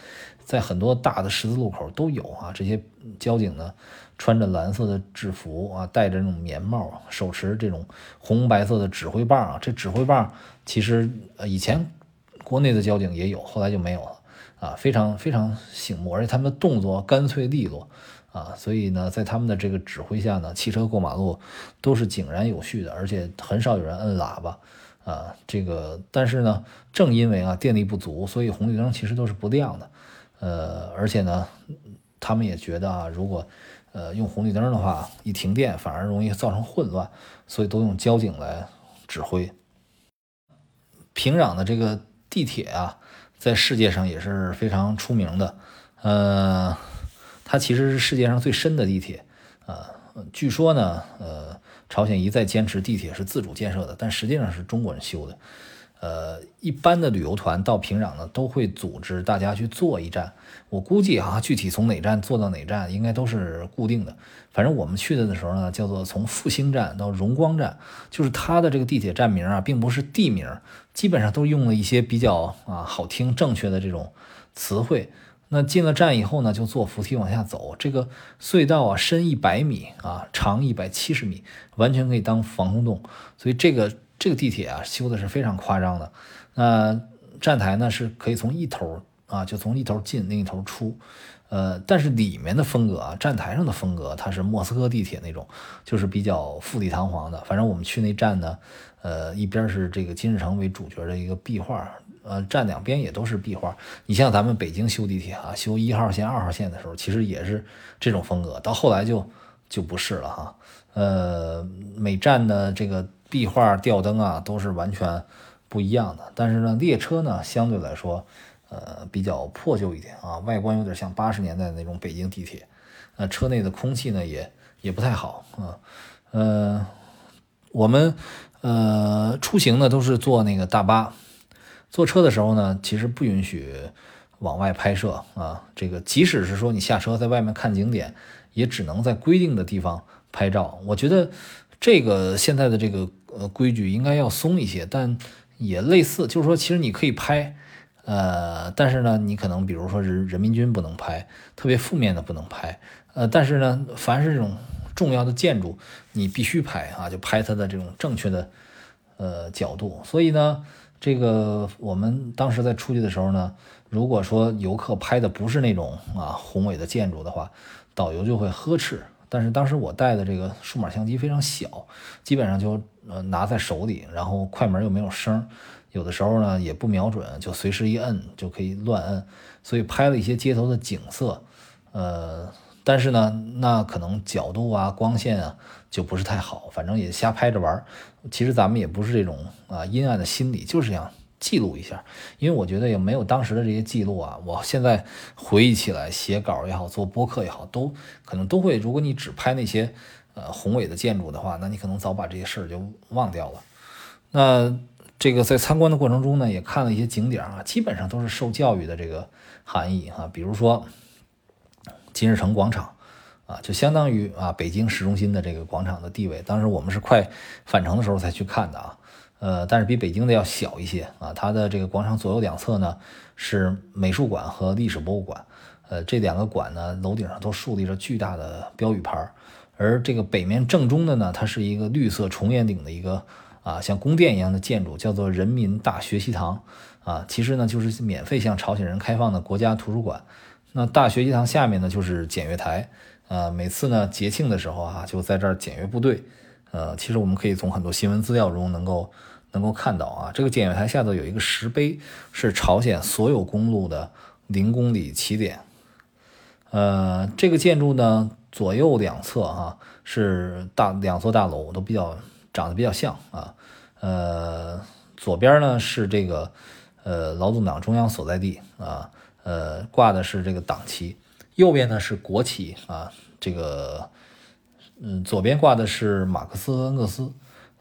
在很多大的十字路口都有啊，这些交警呢，穿着蓝色的制服啊，戴着这种棉帽，手持这种红白色的指挥棒啊。这指挥棒其实呃以前国内的交警也有，后来就没有了啊，非常非常醒目，而且他们的动作干脆利落啊，所以呢，在他们的这个指挥下呢，汽车过马路都是井然有序的，而且很少有人摁喇叭啊。这个但是呢，正因为啊电力不足，所以红绿灯其实都是不亮的。呃，而且呢，他们也觉得啊，如果呃用红绿灯的话，一停电反而容易造成混乱，所以都用交警来指挥。平壤的这个地铁啊，在世界上也是非常出名的。呃，它其实是世界上最深的地铁啊。据说呢，呃，朝鲜一再坚持地铁是自主建设的，但实际上是中国人修的。呃，一般的旅游团到平壤呢，都会组织大家去坐一站。我估计啊，具体从哪站坐到哪站，应该都是固定的。反正我们去的的时候呢，叫做从复兴站到荣光站，就是它的这个地铁站名啊，并不是地名，基本上都用了一些比较啊好听、正确的这种词汇。那进了站以后呢，就坐扶梯往下走。这个隧道啊，深一百米啊，长一百七十米，完全可以当防空洞。所以这个。这个地铁啊，修的是非常夸张的。那站台呢，是可以从一头啊，就从一头进另一头出。呃，但是里面的风格啊，站台上的风格，它是莫斯科地铁那种，就是比较富丽堂皇的。反正我们去那站呢，呃，一边是这个金日成为主角的一个壁画，呃，站两边也都是壁画。你像咱们北京修地铁啊，修一号线、二号线的时候，其实也是这种风格。到后来就就不是了哈。呃，每站的这个。壁画、吊灯啊，都是完全不一样的。但是呢，列车呢，相对来说，呃，比较破旧一点啊，外观有点像八十年代那种北京地铁。那车内的空气呢，也也不太好啊。呃，我们呃出行呢，都是坐那个大巴。坐车的时候呢，其实不允许往外拍摄啊。这个即使是说你下车在外面看景点，也只能在规定的地方拍照。我觉得这个现在的这个。呃，规矩应该要松一些，但也类似，就是说，其实你可以拍，呃，但是呢，你可能比如说人人民军不能拍，特别负面的不能拍，呃，但是呢，凡是这种重要的建筑，你必须拍啊，就拍它的这种正确的呃角度。所以呢，这个我们当时在出去的时候呢，如果说游客拍的不是那种啊宏伟的建筑的话，导游就会呵斥。但是当时我带的这个数码相机非常小，基本上就呃拿在手里，然后快门又没有声，有的时候呢也不瞄准，就随时一摁就可以乱摁，所以拍了一些街头的景色，呃，但是呢那可能角度啊光线啊就不是太好，反正也瞎拍着玩。其实咱们也不是这种啊阴暗的心理，就是这样。记录一下，因为我觉得也没有当时的这些记录啊。我现在回忆起来，写稿也好，做播客也好，都可能都会。如果你只拍那些呃宏伟的建筑的话，那你可能早把这些事儿就忘掉了。那这个在参观的过程中呢，也看了一些景点啊，基本上都是受教育的这个含义哈。比如说金日成广场啊，就相当于啊北京市中心的这个广场的地位。当时我们是快返程的时候才去看的啊。呃，但是比北京的要小一些啊。它的这个广场左右两侧呢是美术馆和历史博物馆，呃，这两个馆呢楼顶上都竖立着巨大的标语牌而这个北面正中的呢，它是一个绿色重檐顶的一个啊像宫殿一样的建筑，叫做人民大学习堂啊。其实呢就是免费向朝鲜人开放的国家图书馆。那大学习堂下面呢就是检阅台，呃，每次呢节庆的时候啊就在这儿检阅部队。呃，其实我们可以从很多新闻资料中能够能够看到啊，这个检阅台下头有一个石碑，是朝鲜所有公路的零公里起点。呃，这个建筑呢，左右两侧哈是大两座大楼，都比较长得比较像啊。呃，左边呢是这个呃劳动党中央所在地啊，呃挂的是这个党旗，右边呢是国旗啊，这个嗯左边挂的是马克思恩格斯，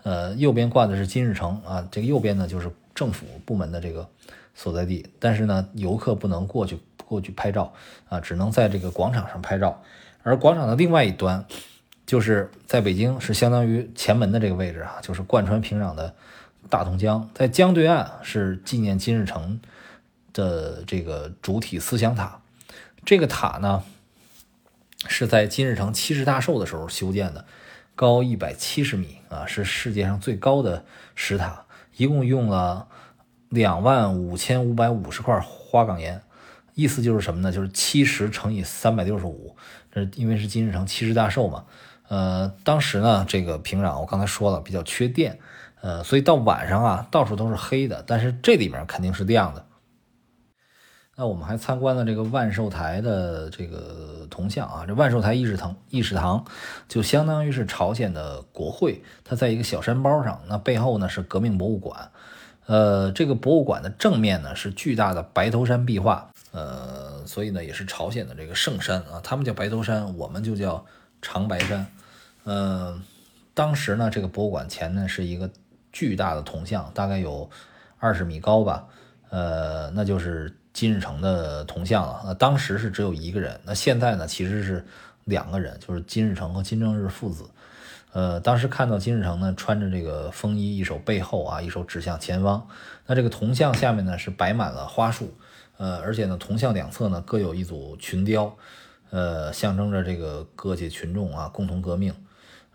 呃右边挂的是金日成啊，这个右边呢就是政府部门的这个所在地，但是呢游客不能过去。过去拍照啊，只能在这个广场上拍照，而广场的另外一端，就是在北京是相当于前门的这个位置啊，就是贯穿平壤的大同江，在江对岸是纪念金日成的这个主体思想塔。这个塔呢，是在金日成七十大寿的时候修建的，高一百七十米啊，是世界上最高的石塔，一共用了两万五千五百五十块花岗岩。意思就是什么呢？就是七十乘以三百六十五，这因为是金日成七十大寿嘛。呃，当时呢，这个平壤我刚才说了比较缺电，呃，所以到晚上啊，到处都是黑的，但是这里面肯定是亮的。那我们还参观了这个万寿台的这个铜像啊，这万寿台议事堂，议事堂就相当于是朝鲜的国会，它在一个小山包上，那背后呢是革命博物馆。呃，这个博物馆的正面呢是巨大的白头山壁画。呃，所以呢，也是朝鲜的这个圣山啊，他们叫白头山，我们就叫长白山。嗯，当时呢，这个博物馆前呢是一个巨大的铜像，大概有二十米高吧。呃，那就是金日成的铜像了。那当时是只有一个人，那现在呢，其实是两个人，就是金日成和金正日父子。呃，当时看到金日成呢，穿着这个风衣，一手背后啊，一手指向前方。那这个铜像下面呢，是摆满了花束。呃，而且呢，铜像两侧呢各有一组群雕，呃，象征着这个各界群众啊共同革命。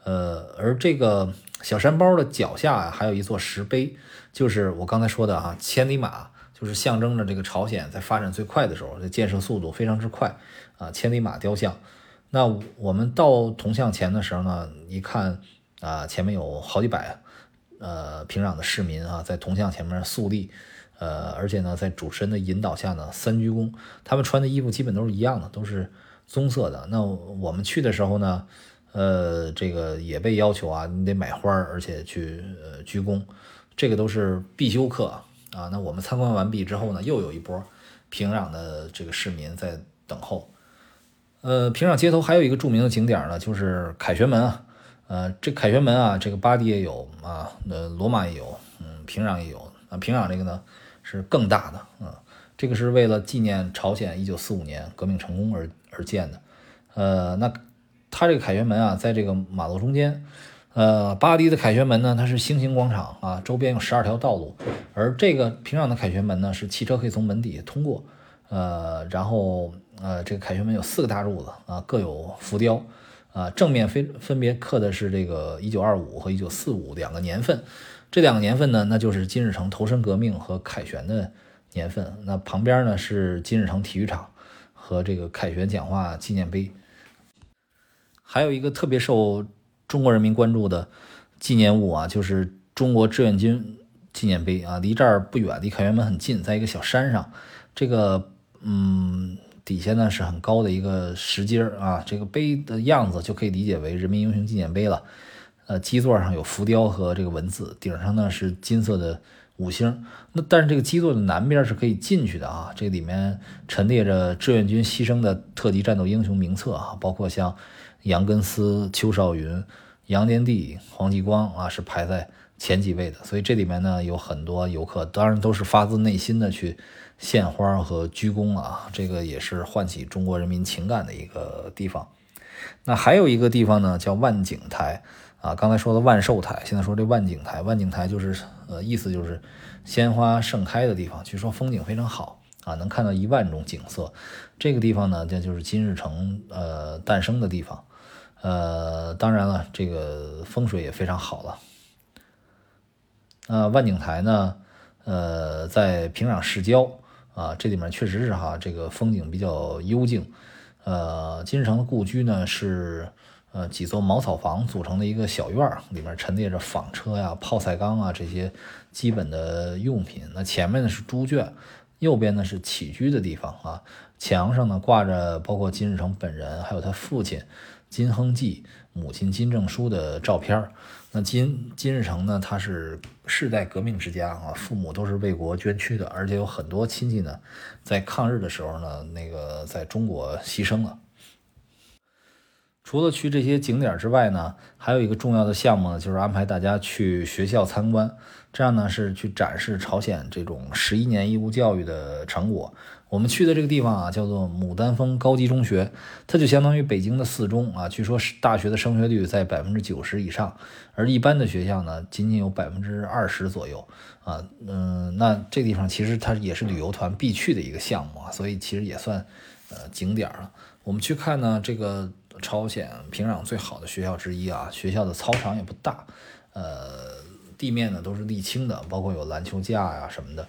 呃，而这个小山包的脚下啊，还有一座石碑，就是我刚才说的啊，千里马，就是象征着这个朝鲜在发展最快的时候，这建设速度非常之快啊，千里马雕像。那我们到铜像前的时候呢，一看啊，前面有好几百呃平壤的市民啊，在铜像前面肃立。呃，而且呢，在主持人的引导下呢，三鞠躬。他们穿的衣服基本都是一样的，都是棕色的。那我们去的时候呢，呃，这个也被要求啊，你得买花，而且去呃鞠躬，这个都是必修课啊。那我们参观完毕之后呢，又有一波平壤的这个市民在等候。呃，平壤街头还有一个著名的景点呢，就是凯旋门啊。呃，这凯旋门啊，这个巴黎也有啊，呃，罗马也有，嗯，平壤也有啊。平壤这个呢。是更大的，嗯，这个是为了纪念朝鲜一九四五年革命成功而而建的，呃，那它这个凯旋门啊，在这个马路中间，呃，巴黎的凯旋门呢，它是星形广场啊，周边有十二条道路，而这个平壤的凯旋门呢，是汽车可以从门底下通过，呃，然后呃，这个凯旋门有四个大柱子啊，各有浮雕，啊，正面分分别刻的是这个一九二五和一九四五两个年份。这两个年份呢，那就是金日成投身革命和凯旋的年份。那旁边呢是金日成体育场和这个凯旋讲话纪念碑。还有一个特别受中国人民关注的纪念物啊，就是中国志愿军纪念碑啊，离这儿不远，离凯旋门很近，在一个小山上。这个嗯，底下呢是很高的一个石阶儿啊，这个碑的样子就可以理解为人民英雄纪念碑了。呃，基座上有浮雕和这个文字，顶上呢是金色的五星。那但是这个基座的南边是可以进去的啊，这里面陈列着志愿军牺牲的特级战斗英雄名册啊，包括像杨根思、邱少云、杨连地、黄继光啊，是排在前几位的。所以这里面呢有很多游客，当然都是发自内心的去献花和鞠躬啊，这个也是唤起中国人民情感的一个地方。那还有一个地方呢，叫万景台。啊，刚才说的万寿台，现在说这万景台，万景台就是呃，意思就是鲜花盛开的地方，据说风景非常好啊，能看到一万种景色。这个地方呢，这就是金日成呃诞生的地方，呃，当然了，这个风水也非常好了。呃，万景台呢，呃，在平壤市郊啊，这里面确实是哈，这个风景比较幽静。呃，金日成的故居呢是。呃几座茅草房组成的一个小院儿，里面陈列着纺车呀、泡菜缸啊这些基本的用品。那前面呢是猪圈，右边呢是起居的地方啊。墙上呢挂着包括金日成本人，还有他父亲金亨济、母亲金正书的照片。那金金日成呢，他是世代革命之家啊，父母都是为国捐躯的，而且有很多亲戚呢，在抗日的时候呢，那个在中国牺牲了。除了去这些景点之外呢，还有一个重要的项目呢，就是安排大家去学校参观，这样呢是去展示朝鲜这种十一年义务教育的成果。我们去的这个地方啊，叫做牡丹峰高级中学，它就相当于北京的四中啊。据说是大学的升学率在百分之九十以上，而一般的学校呢，仅仅有百分之二十左右啊。嗯，那这地方其实它也是旅游团必去的一个项目啊，所以其实也算呃景点了。我们去看呢，这个。朝鲜平壤最好的学校之一啊，学校的操场也不大，呃，地面呢都是沥青的，包括有篮球架呀什么的。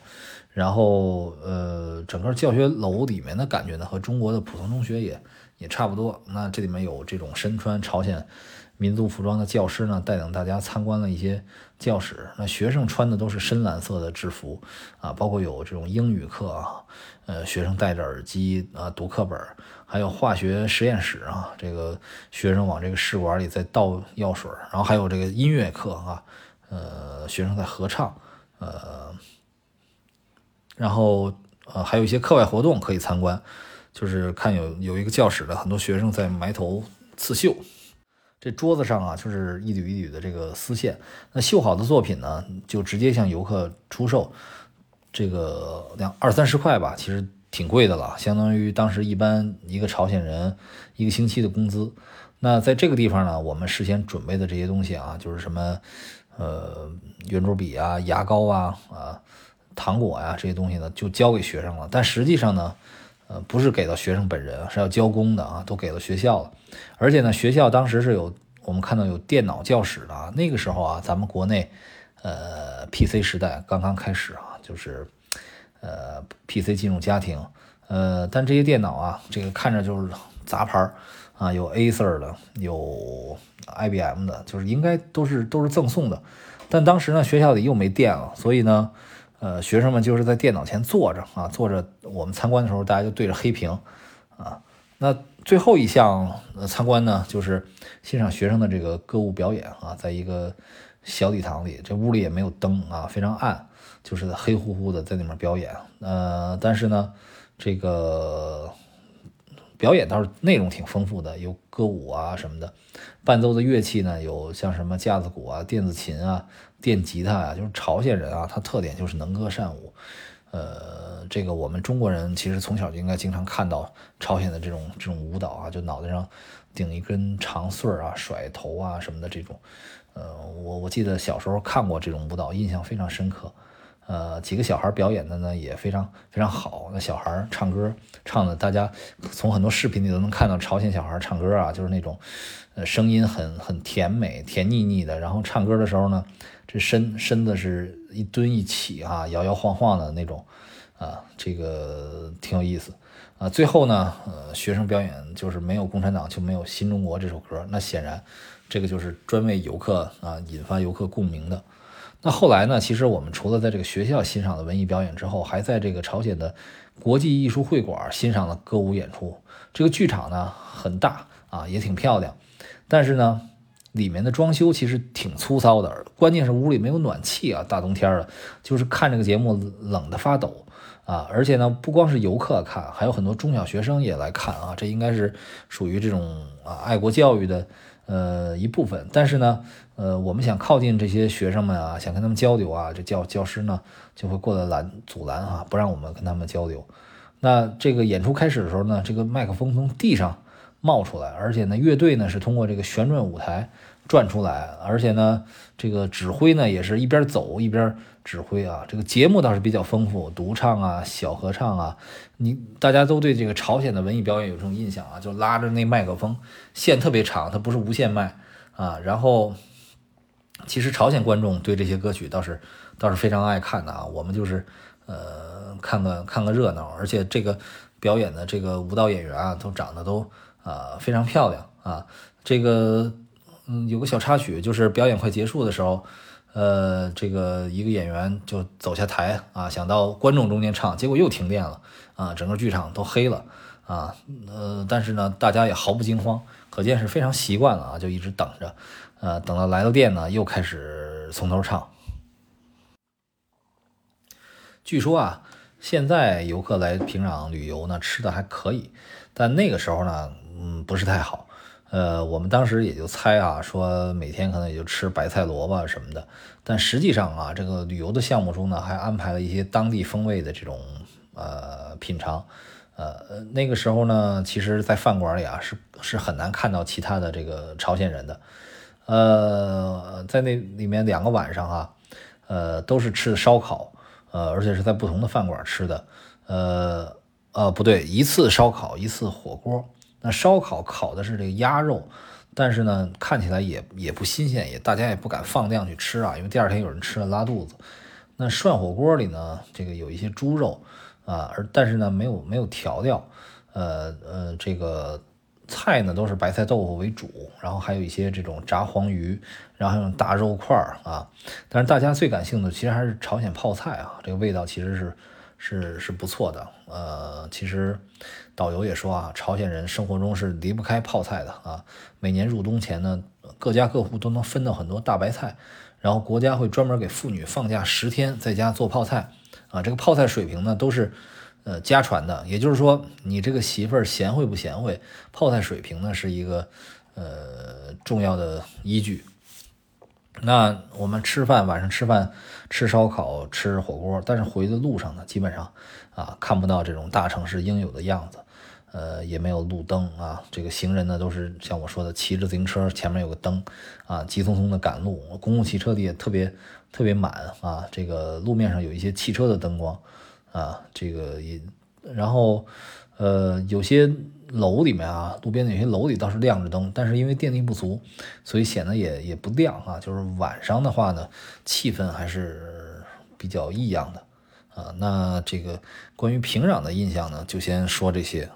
然后呃，整个教学楼里面的感觉呢，和中国的普通中学也也差不多。那这里面有这种身穿朝鲜民族服装的教师呢，带领大家参观了一些教室。那学生穿的都是深蓝色的制服啊，包括有这种英语课啊，呃，学生戴着耳机啊读课本。还有化学实验室啊，这个学生往这个试管里再倒药水，然后还有这个音乐课啊，呃，学生在合唱，呃，然后呃还有一些课外活动可以参观，就是看有有一个教室的很多学生在埋头刺绣，这桌子上啊就是一缕一缕的这个丝线，那绣好的作品呢就直接向游客出售，这个两二三十块吧，其实。挺贵的了，相当于当时一般一个朝鲜人一个星期的工资。那在这个地方呢，我们事先准备的这些东西啊，就是什么呃圆珠笔啊、牙膏啊、啊糖果呀这些东西呢，就交给学生了。但实际上呢，呃，不是给到学生本人，是要交工的啊，都给了学校了。而且呢，学校当时是有我们看到有电脑教室的啊。那个时候啊，咱们国内呃 PC 时代刚刚开始啊，就是。呃，PC 进入家庭，呃，但这些电脑啊，这个看着就是杂牌啊，有 Acer 的，有 IBM 的，就是应该都是都是赠送的。但当时呢，学校里又没电了，所以呢，呃，学生们就是在电脑前坐着啊，坐着。我们参观的时候，大家就对着黑屏啊。那最后一项参观呢，就是欣赏学生的这个歌舞表演啊，在一个小礼堂里，这屋里也没有灯啊，非常暗。就是黑乎乎的在里面表演，呃，但是呢，这个表演倒是内容挺丰富的，有歌舞啊什么的，伴奏的乐器呢有像什么架子鼓啊、电子琴啊、电吉他啊，就是朝鲜人啊，他特点就是能歌善舞，呃，这个我们中国人其实从小就应该经常看到朝鲜的这种这种舞蹈啊，就脑袋上顶一根长穗儿啊、甩头啊什么的这种，呃，我我记得小时候看过这种舞蹈，印象非常深刻。呃，几个小孩表演的呢也非常非常好。那小孩唱歌唱的，大家从很多视频里都能看到朝鲜小孩唱歌啊，就是那种，呃，声音很很甜美、甜腻腻的。然后唱歌的时候呢，这身身子是一蹲一起啊，摇摇晃晃的那种，啊，这个挺有意思。啊，最后呢，呃，学生表演就是没有共产党就没有新中国这首歌。那显然，这个就是专为游客啊引发游客共鸣的。那后来呢？其实我们除了在这个学校欣赏了文艺表演之后，还在这个朝鲜的国际艺术会馆欣赏了歌舞演出。这个剧场呢很大啊，也挺漂亮，但是呢，里面的装修其实挺粗糙的。关键是屋里没有暖气啊，大冬天的，就是看这个节目冷得发抖啊。而且呢，不光是游客看，还有很多中小学生也来看啊。这应该是属于这种啊爱国教育的。呃，一部分，但是呢，呃，我们想靠近这些学生们啊，想跟他们交流啊，这教教师呢就会过来拦阻拦啊，不让我们跟他们交流。那这个演出开始的时候呢，这个麦克风从地上冒出来，而且呢，乐队呢是通过这个旋转舞台转出来，而且呢，这个指挥呢也是一边走一边。指挥啊，这个节目倒是比较丰富，独唱啊，小合唱啊，你大家都对这个朝鲜的文艺表演有这种印象啊，就拉着那麦克风，线特别长，它不是无线麦啊。然后，其实朝鲜观众对这些歌曲倒是倒是非常爱看的啊。我们就是呃看个看个热闹，而且这个表演的这个舞蹈演员啊，都长得都啊非常漂亮啊。这个嗯有个小插曲，就是表演快结束的时候，呃，这个一个演员就走下台啊，想到观众中间唱，结果又停电了啊，整个剧场都黑了啊，呃，但是呢，大家也毫不惊慌，可见是非常习惯了啊，就一直等着，呃，等到来了电呢，又开始从头唱。据说啊，现在游客来平壤旅游呢，吃的还可以，但那个时候呢，嗯，不是太好。呃，我们当时也就猜啊，说每天可能也就吃白菜萝卜什么的，但实际上啊，这个旅游的项目中呢，还安排了一些当地风味的这种呃品尝。呃，那个时候呢，其实，在饭馆里啊，是是很难看到其他的这个朝鲜人的。呃，在那里面两个晚上啊，呃，都是吃的烧烤。呃，而且是在不同的饭馆吃的，呃，呃，不对，一次烧烤，一次火锅。那烧烤烤的是这个鸭肉，但是呢，看起来也也不新鲜，也大家也不敢放量去吃啊，因为第二天有人吃了拉肚子。那涮火锅里呢，这个有一些猪肉啊，而但是呢，没有没有调料，呃呃，这个。菜呢都是白菜豆腐为主，然后还有一些这种炸黄鱼，然后还有大肉块儿啊。但是大家最感兴趣的其实还是朝鲜泡菜啊，这个味道其实是是是不错的。呃，其实导游也说啊，朝鲜人生活中是离不开泡菜的啊。每年入冬前呢，各家各户都能分到很多大白菜，然后国家会专门给妇女放假十天，在家做泡菜啊。这个泡菜水平呢都是。呃，家传的，也就是说，你这个媳妇贤惠不贤惠，泡菜水平呢是一个呃重要的依据。那我们吃饭，晚上吃饭，吃烧烤，吃火锅，但是回的路上呢，基本上啊看不到这种大城市应有的样子，呃，也没有路灯啊，这个行人呢都是像我说的，骑着自行车，前面有个灯啊，急匆匆的赶路，公共汽车里也特别特别满啊，这个路面上有一些汽车的灯光。啊，这个也，然后，呃，有些楼里面啊，路边的有些楼里倒是亮着灯，但是因为电力不足，所以显得也也不亮啊。就是晚上的话呢，气氛还是比较异样的啊。那这个关于平壤的印象呢，就先说这些。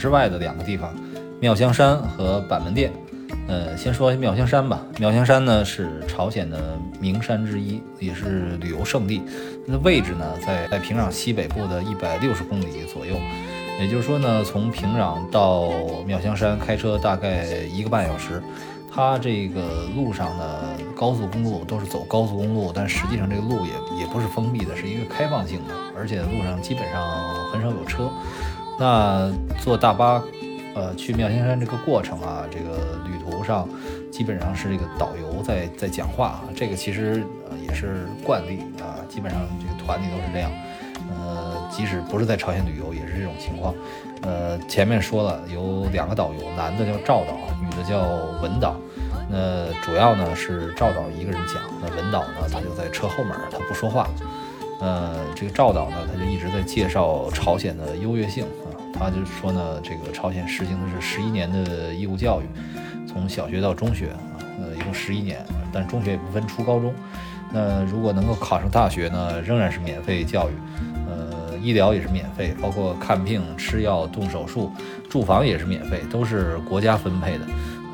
之外的两个地方，妙香山和板门店。呃，先说妙香山吧。妙香山呢是朝鲜的名山之一，也是旅游胜地。它的位置呢在在平壤西北部的一百六十公里左右。也就是说呢，从平壤到妙香山开车大概一个半小时。它这个路上呢，高速公路都是走高速公路，但实际上这个路也也不是封闭的，是一个开放性的，而且路上基本上很少有车。那坐大巴，呃，去妙香山这个过程啊，这个旅途上基本上是这个导游在在讲话啊，这个其实呃也是惯例啊，基本上这个团里都是这样，呃，即使不是在朝鲜旅游也是这种情况，呃，前面说了有两个导游，男的叫赵导，女的叫文导，那主要呢是赵导一个人讲，那文导呢他就在车后门，他不说话，呃，这个赵导呢他就一直在介绍朝鲜的优越性。他就是说呢，这个朝鲜实行的是十一年的义务教育，从小学到中学啊，呃，一共十一年，但中学也不分初高中，那如果能够考上大学呢，仍然是免费教育，呃，医疗也是免费，包括看病、吃药、动手术、住房也是免费，都是国家分配的，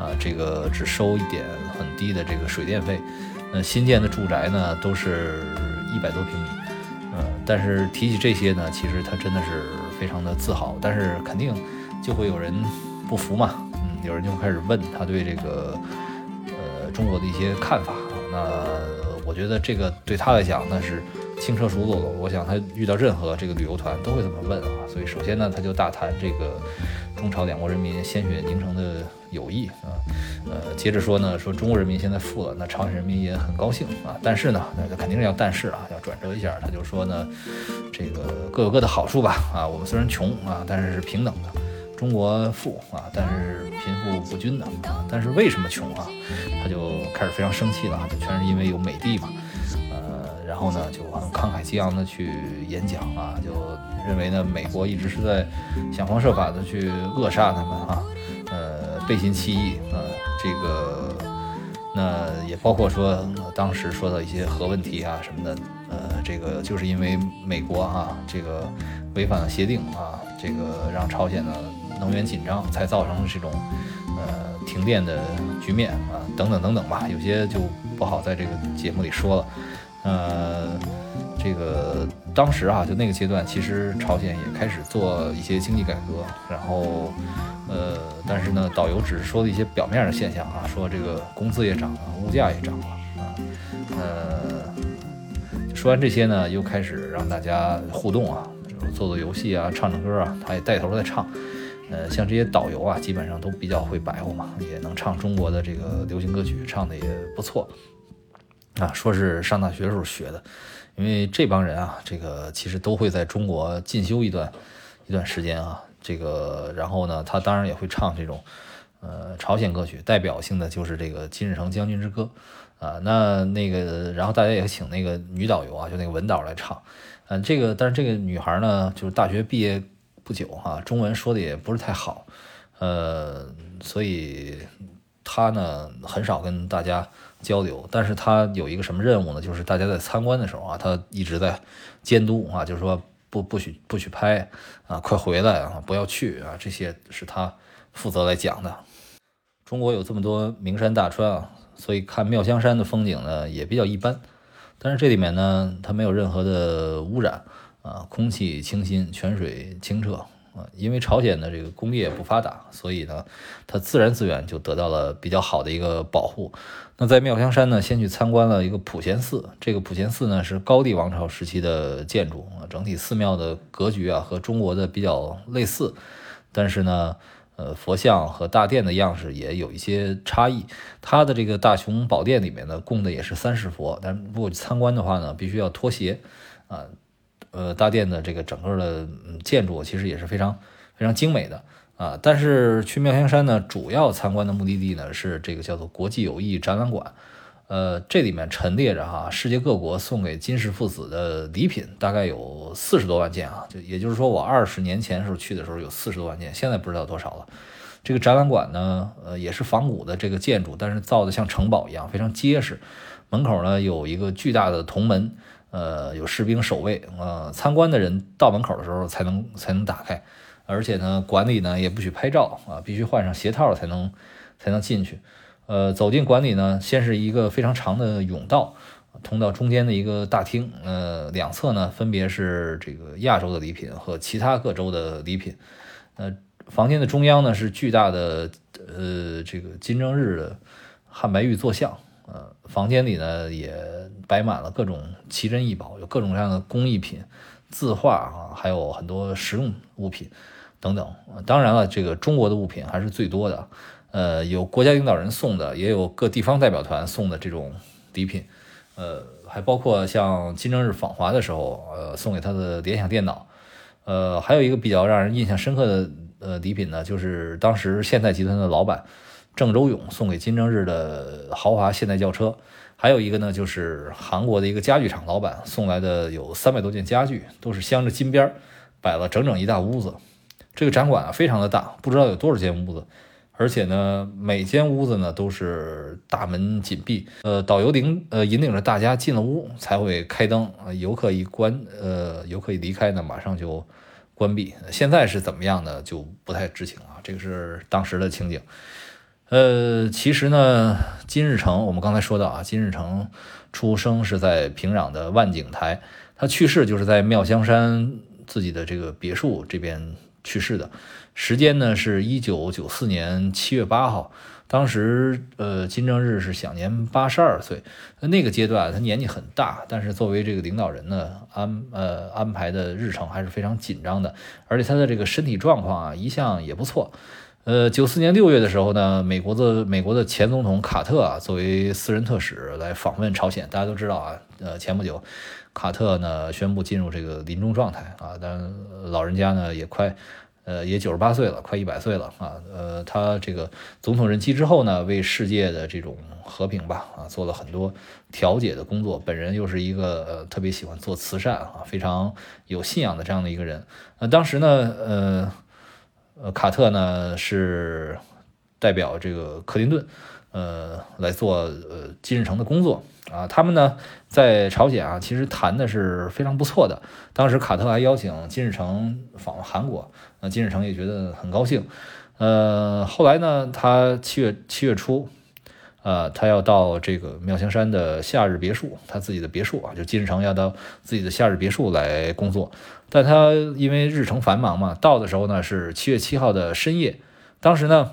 啊，这个只收一点很低的这个水电费。那新建的住宅呢，都是一百多平米，呃，但是提起这些呢，其实他真的是非常的自豪，但是肯定就会有人不服嘛，嗯，有人就开始问他对这个呃中国的一些看法，那。我觉得这个对他来讲那是轻车熟路了。我想他遇到任何这个旅游团都会这么问啊。所以首先呢，他就大谈这个中朝两国人民鲜血凝成的友谊啊。呃，接着说呢，说中国人民现在富了，那朝鲜人民也很高兴啊。但是呢，那肯定是要但是啊，要转折一下。他就说呢，这个各有各的好处吧啊。我们虽然穷啊，但是是平等的。中国富啊，但是贫富不均的啊。但是为什么穷啊？他就开始非常生气了，就全是因为有美帝嘛。呃，然后呢，就很慷慨激昂的去演讲啊，就认为呢，美国一直是在想方设法的去扼杀他们啊，呃，背信弃义啊。这个那也包括说当时说到一些核问题啊什么的，呃，这个就是因为美国啊这个违反了协定啊，这个让朝鲜呢。能源紧张才造成这种呃停电的局面啊，等等等等吧，有些就不好在这个节目里说了。呃，这个当时啊，就那个阶段，其实朝鲜也开始做一些经济改革，然后呃，但是呢，导游只是说了一些表面的现象啊，说这个工资也涨了，物价也涨了啊。呃，说完这些呢，又开始让大家互动啊，做做游戏啊，唱唱歌啊，他也带头在唱。呃，像这些导游啊，基本上都比较会白话嘛，也能唱中国的这个流行歌曲，唱的也不错啊。说是上大学时候学的，因为这帮人啊，这个其实都会在中国进修一段一段时间啊。这个，然后呢，他当然也会唱这种呃朝鲜歌曲，代表性的就是这个金日成将军之歌啊。那那个，然后大家也请那个女导游啊，就那个文导来唱。嗯，这个，但是这个女孩呢，就是大学毕业。不久哈，中文说的也不是太好，呃，所以他呢很少跟大家交流。但是他有一个什么任务呢？就是大家在参观的时候啊，他一直在监督啊，就是说不不许不许拍啊，快回来啊，不要去啊，这些是他负责来讲的。中国有这么多名山大川啊，所以看妙香山的风景呢也比较一般。但是这里面呢，它没有任何的污染。啊，空气清新，泉水清澈啊。因为朝鲜的这个工业不发达，所以呢，它自然资源就得到了比较好的一个保护。那在妙香山呢，先去参观了一个普贤寺。这个普贤寺呢是高帝王朝时期的建筑啊，整体寺庙的格局啊和中国的比较类似，但是呢，呃，佛像和大殿的样式也有一些差异。它的这个大雄宝殿里面呢供的也是三世佛，但如果参观的话呢，必须要脱鞋啊。呃大殿的这个整个的建筑其实也是非常非常精美的啊。但是去妙香山呢，主要参观的目的地呢是这个叫做国际友谊展览馆。呃，这里面陈列着哈世界各国送给金氏父子的礼品，大概有四十多万件啊。就也就是说，我二十年前时候去的时候有四十多万件，现在不知道多少了。这个展览馆呢，呃，也是仿古的这个建筑，但是造的像城堡一样，非常结实。门口呢有一个巨大的铜门。呃，有士兵守卫，呃，参观的人到门口的时候才能才能打开，而且呢，馆里呢也不许拍照啊，必须换上鞋套才能才能进去。呃，走进馆里呢，先是一个非常长的甬道，通到中间的一个大厅，呃，两侧呢分别是这个亚洲的礼品和其他各州的礼品。呃，房间的中央呢是巨大的呃这个金正日的汉白玉坐像。呃，房间里呢也摆满了各种奇珍异宝，有各种各样的工艺品、字画啊，还有很多实用物品等等。当然了，这个中国的物品还是最多的。呃，有国家领导人送的，也有各地方代表团送的这种礼品。呃，还包括像金正日访华的时候，呃，送给他的联想电脑。呃，还有一个比较让人印象深刻的呃礼品呢，就是当时现代集团的老板。郑周永送给金正日的豪华现代轿车，还有一个呢，就是韩国的一个家具厂老板送来的，有三百多件家具，都是镶着金边，摆了整整一大屋子。这个展馆啊，非常的大，不知道有多少间屋子，而且呢，每间屋子呢都是大门紧闭，呃，导游领呃引领着大家进了屋才会开灯，呃，游客一关，呃，游客一离开呢，马上就关闭。现在是怎么样呢？就不太知情了。这个是当时的情景。呃，其实呢，金日成，我们刚才说到啊，金日成出生是在平壤的万景台，他去世就是在妙香山自己的这个别墅这边去世的。时间呢是一九九四年七月八号，当时呃金正日是享年八十二岁。那个阶段他年纪很大，但是作为这个领导人呢，安呃安排的日程还是非常紧张的，而且他的这个身体状况啊一向也不错。呃，九四年六月的时候呢，美国的美国的前总统卡特啊，作为私人特使来访问朝鲜。大家都知道啊，呃前不久卡特呢宣布进入这个临终状态啊，但老人家呢也快。呃，也九十八岁了，快一百岁了啊。呃，他这个总统任期之后呢，为世界的这种和平吧，啊，做了很多调解的工作。本人又是一个特别喜欢做慈善啊，非常有信仰的这样的一个人。呃，当时呢，呃，呃，卡特呢是代表这个克林顿，呃，来做呃金日成的工作。啊，他们呢在朝鲜啊，其实谈的是非常不错的。当时卡特还邀请金日成访问韩国，那金日成也觉得很高兴。呃，后来呢，他七月七月初，呃，他要到这个妙香山的夏日别墅，他自己的别墅啊，就金日成要到自己的夏日别墅来工作。但他因为日程繁忙嘛，到的时候呢是七月七号的深夜，当时呢。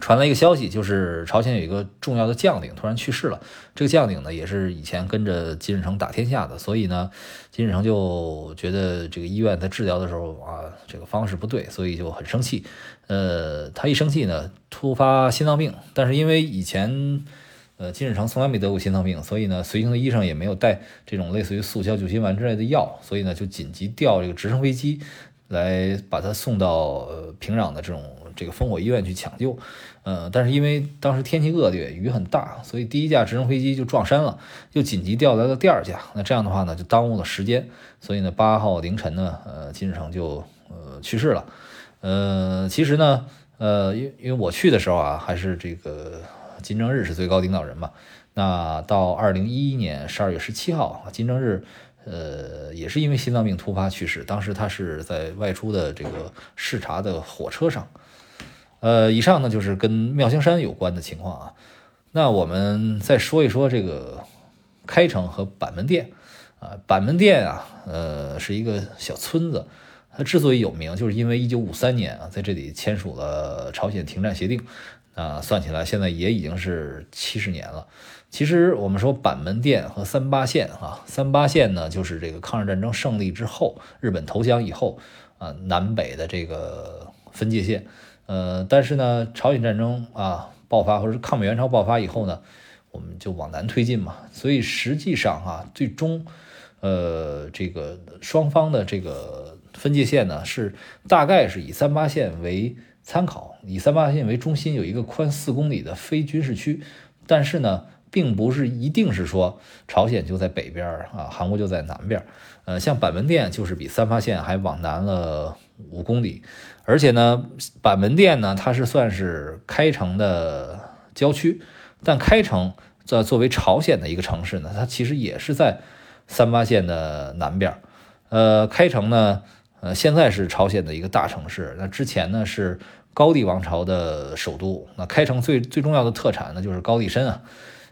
传来一个消息，就是朝鲜有一个重要的将领突然去世了。这个将领呢，也是以前跟着金日成打天下的，所以呢，金日成就觉得这个医院在治疗的时候啊，这个方式不对，所以就很生气。呃，他一生气呢，突发心脏病。但是因为以前，呃，金日成从来没得过心脏病，所以呢，随行的医生也没有带这种类似于速效救心丸之类的药，所以呢，就紧急调这个直升飞机来把他送到平壤的这种。这个烽火医院去抢救，呃，但是因为当时天气恶劣，雨很大，所以第一架直升飞机就撞山了，又紧急调来了第二架。那这样的话呢，就耽误了时间，所以呢，八号凌晨呢，呃，金日成就呃去世了。呃，其实呢，呃，因因为我去的时候啊，还是这个金正日是最高领导人嘛。那到二零一一年十二月十七号，金正日呃也是因为心脏病突发去世，当时他是在外出的这个视察的火车上。呃，以上呢就是跟妙香山有关的情况啊。那我们再说一说这个开城和板门店啊。板门店啊，呃，是一个小村子。它之所以有名，就是因为一九五三年啊，在这里签署了朝鲜停战协定啊。算起来，现在也已经是七十年了。其实我们说板门店和三八线啊，三八线呢，就是这个抗日战争胜利之后，日本投降以后啊，南北的这个分界线。呃，但是呢，朝鲜战争啊爆发，或者是抗美援朝爆发以后呢，我们就往南推进嘛。所以实际上啊，最终，呃，这个双方的这个分界线呢，是大概是以三八线为参考，以三八线为中心，有一个宽四公里的非军事区。但是呢，并不是一定是说朝鲜就在北边啊，韩国就在南边。呃，像板门店就是比三八线还往南了五公里。而且呢，板门店呢，它是算是开城的郊区，但开城在作为朝鲜的一个城市呢，它其实也是在三八线的南边。呃，开城呢，呃，现在是朝鲜的一个大城市，那之前呢是高丽王朝的首都。那开城最最重要的特产呢就是高丽参啊。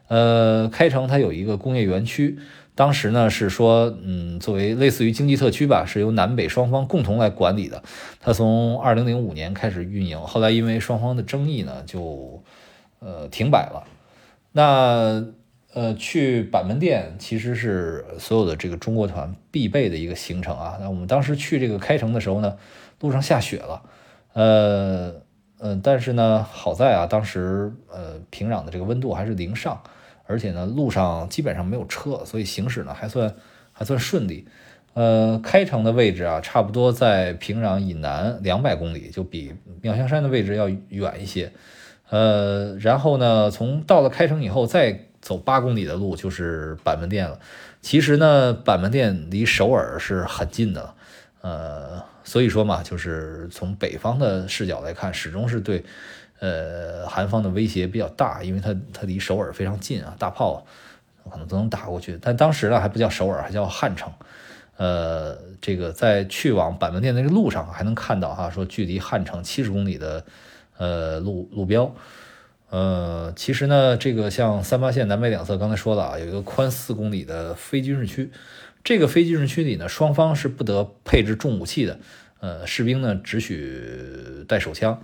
呃，开城它有一个工业园区。当时呢是说，嗯，作为类似于经济特区吧，是由南北双方共同来管理的。它从二零零五年开始运营，后来因为双方的争议呢，就呃停摆了。那呃去板门店其实是所有的这个中国团必备的一个行程啊。那我们当时去这个开城的时候呢，路上下雪了，呃嗯，但是呢好在啊，当时呃平壤的这个温度还是零上。而且呢，路上基本上没有车，所以行驶呢还算还算顺利。呃，开城的位置啊，差不多在平壤以南两百公里，就比妙香山的位置要远一些。呃，然后呢，从到了开城以后，再走八公里的路就是板门店了。其实呢，板门店离首尔是很近的。呃，所以说嘛，就是从北方的视角来看，始终是对呃，韩方的威胁比较大，因为它它离首尔非常近啊，大炮可能都能打过去。但当时呢还不叫首尔，还叫汉城。呃，这个在去往板门店的这个路上还能看到哈，说距离汉城七十公里的呃路路标。呃，其实呢，这个像三八线南北两侧，刚才说了啊，有一个宽四公里的非军事区。这个非军事区里呢，双方是不得配置重武器的。呃，士兵呢只许带手枪。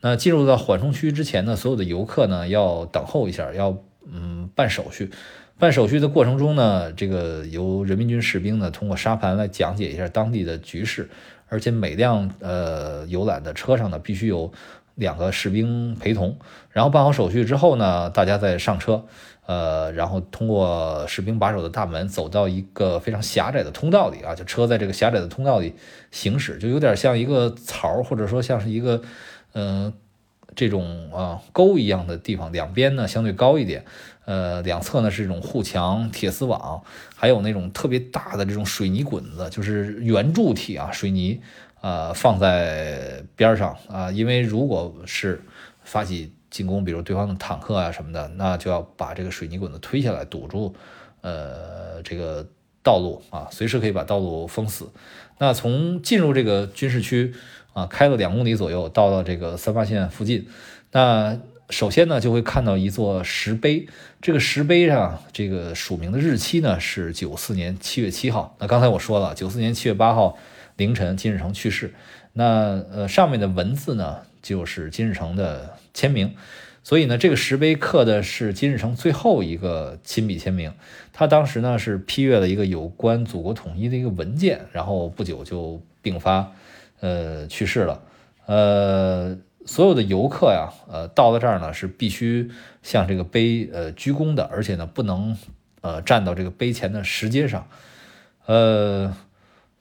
那进入到缓冲区之前呢，所有的游客呢要等候一下，要嗯办手续。办手续的过程中呢，这个由人民军士兵呢通过沙盘来讲解一下当地的局势，而且每辆呃游览的车上呢必须有两个士兵陪同。然后办好手续之后呢，大家再上车，呃，然后通过士兵把守的大门走到一个非常狭窄的通道里啊，就车在这个狭窄的通道里行驶，就有点像一个槽，或者说像是一个。嗯，这种啊沟一样的地方，两边呢相对高一点，呃，两侧呢是这种护墙、铁丝网，还有那种特别大的这种水泥滚子，就是圆柱体啊，水泥呃放在边上啊，因为如果是发起进攻，比如对方的坦克啊什么的，那就要把这个水泥滚子推下来堵住，呃，这个道路啊，随时可以把道路封死。那从进入这个军事区。啊，开了两公里左右，到了这个三八线附近。那首先呢，就会看到一座石碑。这个石碑上，这个署名的日期呢是九四年七月七号。那刚才我说了，九四年七月八号凌晨，金日成去世。那呃，上面的文字呢，就是金日成的签名。所以呢，这个石碑刻的是金日成最后一个亲笔签名。他当时呢是批阅了一个有关祖国统一的一个文件，然后不久就病发。呃，去世了。呃，所有的游客呀，呃，到了这儿呢，是必须向这个碑呃鞠躬的，而且呢，不能呃站到这个碑前的石阶上。呃，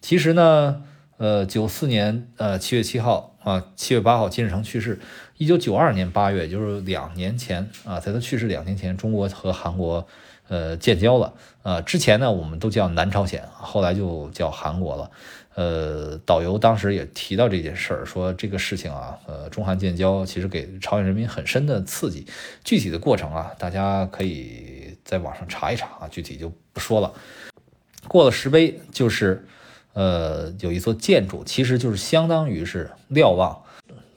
其实呢，呃，九四年呃七月七号啊，七月八号金日成去世。一九九二年八月，也就是两年前啊，在他去世两年前，中国和韩国呃建交了。呃，之前呢，我们都叫南朝鲜，后来就叫韩国了。呃，导游当时也提到这件事儿，说这个事情啊，呃，中韩建交其实给朝鲜人民很深的刺激。具体的过程啊，大家可以在网上查一查啊，具体就不说了。过了石碑，就是呃，有一座建筑，其实就是相当于是瞭望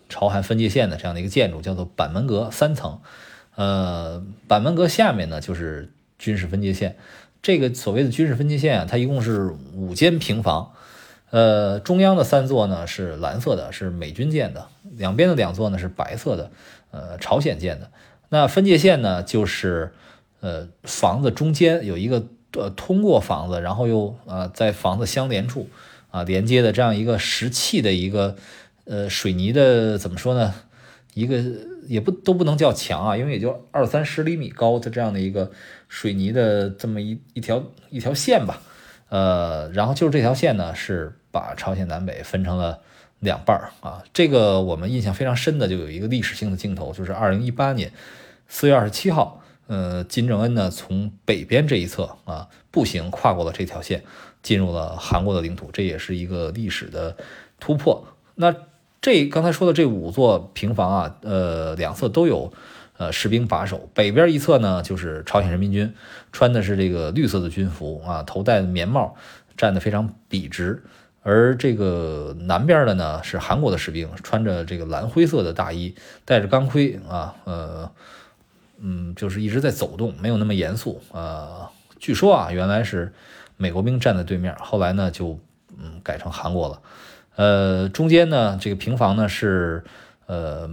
朝韩分界线的这样的一个建筑，叫做板门阁，三层。呃，板门阁下面呢，就是军事分界线。这个所谓的军事分界线啊，它一共是五间平房。呃，中央的三座呢是蓝色的，是美军建的；两边的两座呢是白色的，呃，朝鲜建的。那分界线呢，就是呃房子中间有一个呃通过房子，然后又呃在房子相连处啊连接的这样一个石砌的一个呃水泥的怎么说呢？一个也不都不能叫墙啊，因为也就二三十厘米高的这样的一个水泥的这么一一条一条线吧。呃，然后就是这条线呢是。把朝鲜南北分成了两半啊，这个我们印象非常深的就有一个历史性的镜头，就是二零一八年四月二十七号，呃，金正恩呢从北边这一侧啊步行跨过了这条线，进入了韩国的领土，这也是一个历史的突破。那这刚才说的这五座平房啊，呃，两侧都有呃士兵把守，北边一侧呢就是朝鲜人民军，穿的是这个绿色的军服啊，头戴棉帽，站得非常笔直。而这个南边的呢是韩国的士兵，穿着这个蓝灰色的大衣，戴着钢盔啊，呃，嗯，就是一直在走动，没有那么严肃啊。据说啊，原来是美国兵站在对面，后来呢就嗯改成韩国了。呃，中间呢这个平房呢是呃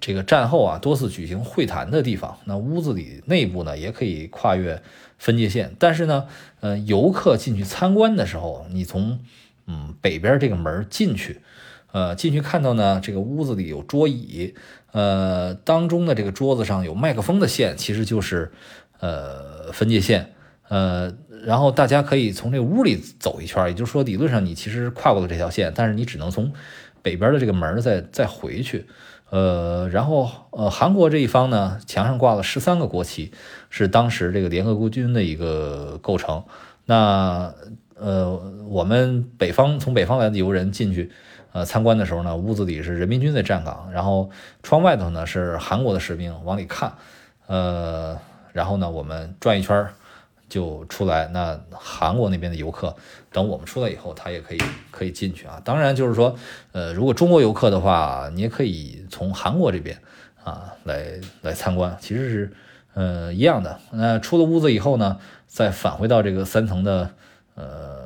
这个战后啊多次举行会谈的地方。那屋子里内部呢也可以跨越分界线，但是呢，呃，游客进去参观的时候，你从嗯，北边这个门进去，呃，进去看到呢，这个屋子里有桌椅，呃，当中的这个桌子上有麦克风的线，其实就是呃分界线，呃，然后大家可以从这屋里走一圈，也就是说，理论上你其实跨过了这条线，但是你只能从北边的这个门再再回去，呃，然后呃，韩国这一方呢，墙上挂了十三个国旗，是当时这个联合国军的一个构成，那。呃，我们北方从北方来的游人进去，呃，参观的时候呢，屋子里是人民军在站岗，然后窗外头呢是韩国的士兵往里看，呃，然后呢，我们转一圈就出来。那韩国那边的游客等我们出来以后，他也可以可以进去啊。当然就是说，呃，如果中国游客的话，你也可以从韩国这边啊来来参观，其实是呃一样的。那出了屋子以后呢，再返回到这个三层的。呃，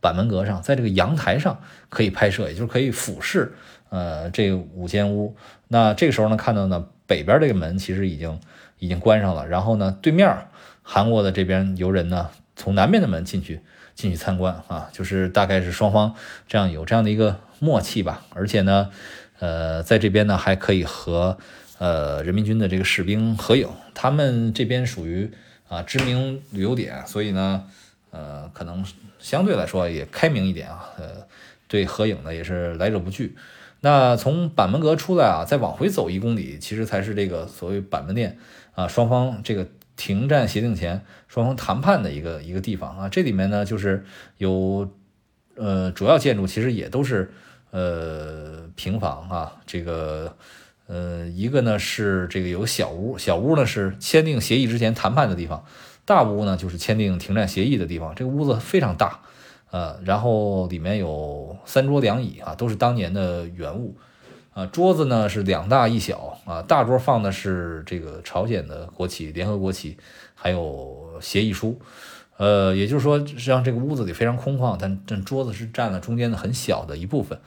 板门阁上，在这个阳台上可以拍摄，也就是可以俯视呃这五间屋。那这个时候呢，看到呢北边这个门其实已经已经关上了，然后呢对面韩国的这边游人呢从南面的门进去进去参观啊，就是大概是双方这样有这样的一个默契吧。而且呢，呃在这边呢还可以和呃人民军的这个士兵合影，他们这边属于啊知名旅游点，所以呢。呃，可能相对来说也开明一点啊，呃，对合影呢也是来者不拒。那从板门阁出来啊，再往回走一公里，其实才是这个所谓板门店啊，双方这个停战协定前双方谈判的一个一个地方啊。这里面呢就是有呃主要建筑其实也都是呃平房啊，这个呃一个呢是这个有小屋，小屋呢是签订协议之前谈判的地方。大屋呢，就是签订停战协议的地方。这个屋子非常大，呃，然后里面有三桌两椅啊，都是当年的原物，啊，桌子呢是两大一小啊，大桌放的是这个朝鲜的国旗、联合国旗，还有协议书，呃，也就是说，实际上这个屋子里非常空旷，但这桌子是占了中间的很小的一部分，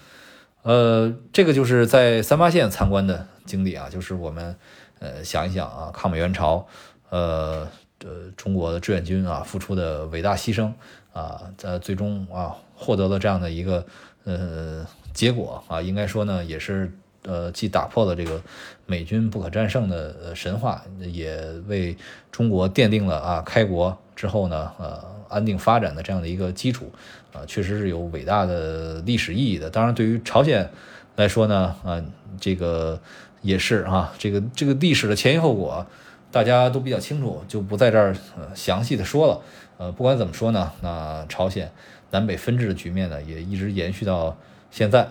呃，这个就是在三八线参观的经历啊，就是我们呃想一想啊，抗美援朝，呃。呃，中国的志愿军啊，付出的伟大牺牲啊，在最终啊，获得了这样的一个呃结果啊，应该说呢，也是呃，既打破了这个美军不可战胜的神话，也为中国奠定了啊，开国之后呢，呃，安定发展的这样的一个基础啊，确实是有伟大的历史意义的。当然，对于朝鲜来说呢，啊，这个也是啊，这个这个历史的前因后果。大家都比较清楚，就不在这儿呃详细的说了。呃，不管怎么说呢，那朝鲜南北分治的局面呢，也一直延续到现在。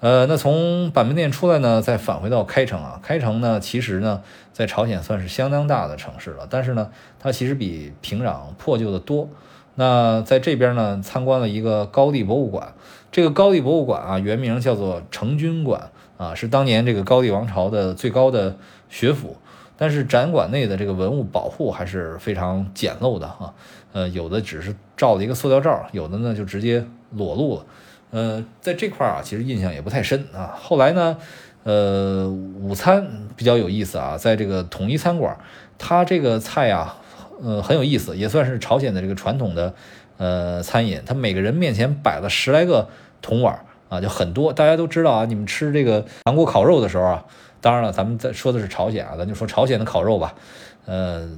呃，那从板门店出来呢，再返回到开城啊。开城呢，其实呢，在朝鲜算是相当大的城市了，但是呢，它其实比平壤破旧的多。那在这边呢，参观了一个高丽博物馆。这个高丽博物馆啊，原名叫做成军馆啊，是当年这个高丽王朝的最高的学府。但是展馆内的这个文物保护还是非常简陋的哈，呃，有的只是罩了一个塑料罩，有的呢就直接裸露了，呃，在这块儿啊，其实印象也不太深啊。后来呢，呃，午餐比较有意思啊，在这个统一餐馆，它这个菜啊，呃，很有意思，也算是朝鲜的这个传统的呃餐饮。它每个人面前摆了十来个铜碗啊，就很多。大家都知道啊，你们吃这个韩国烤肉的时候啊。当然了，咱们在说的是朝鲜啊，咱就说朝鲜的烤肉吧。呃，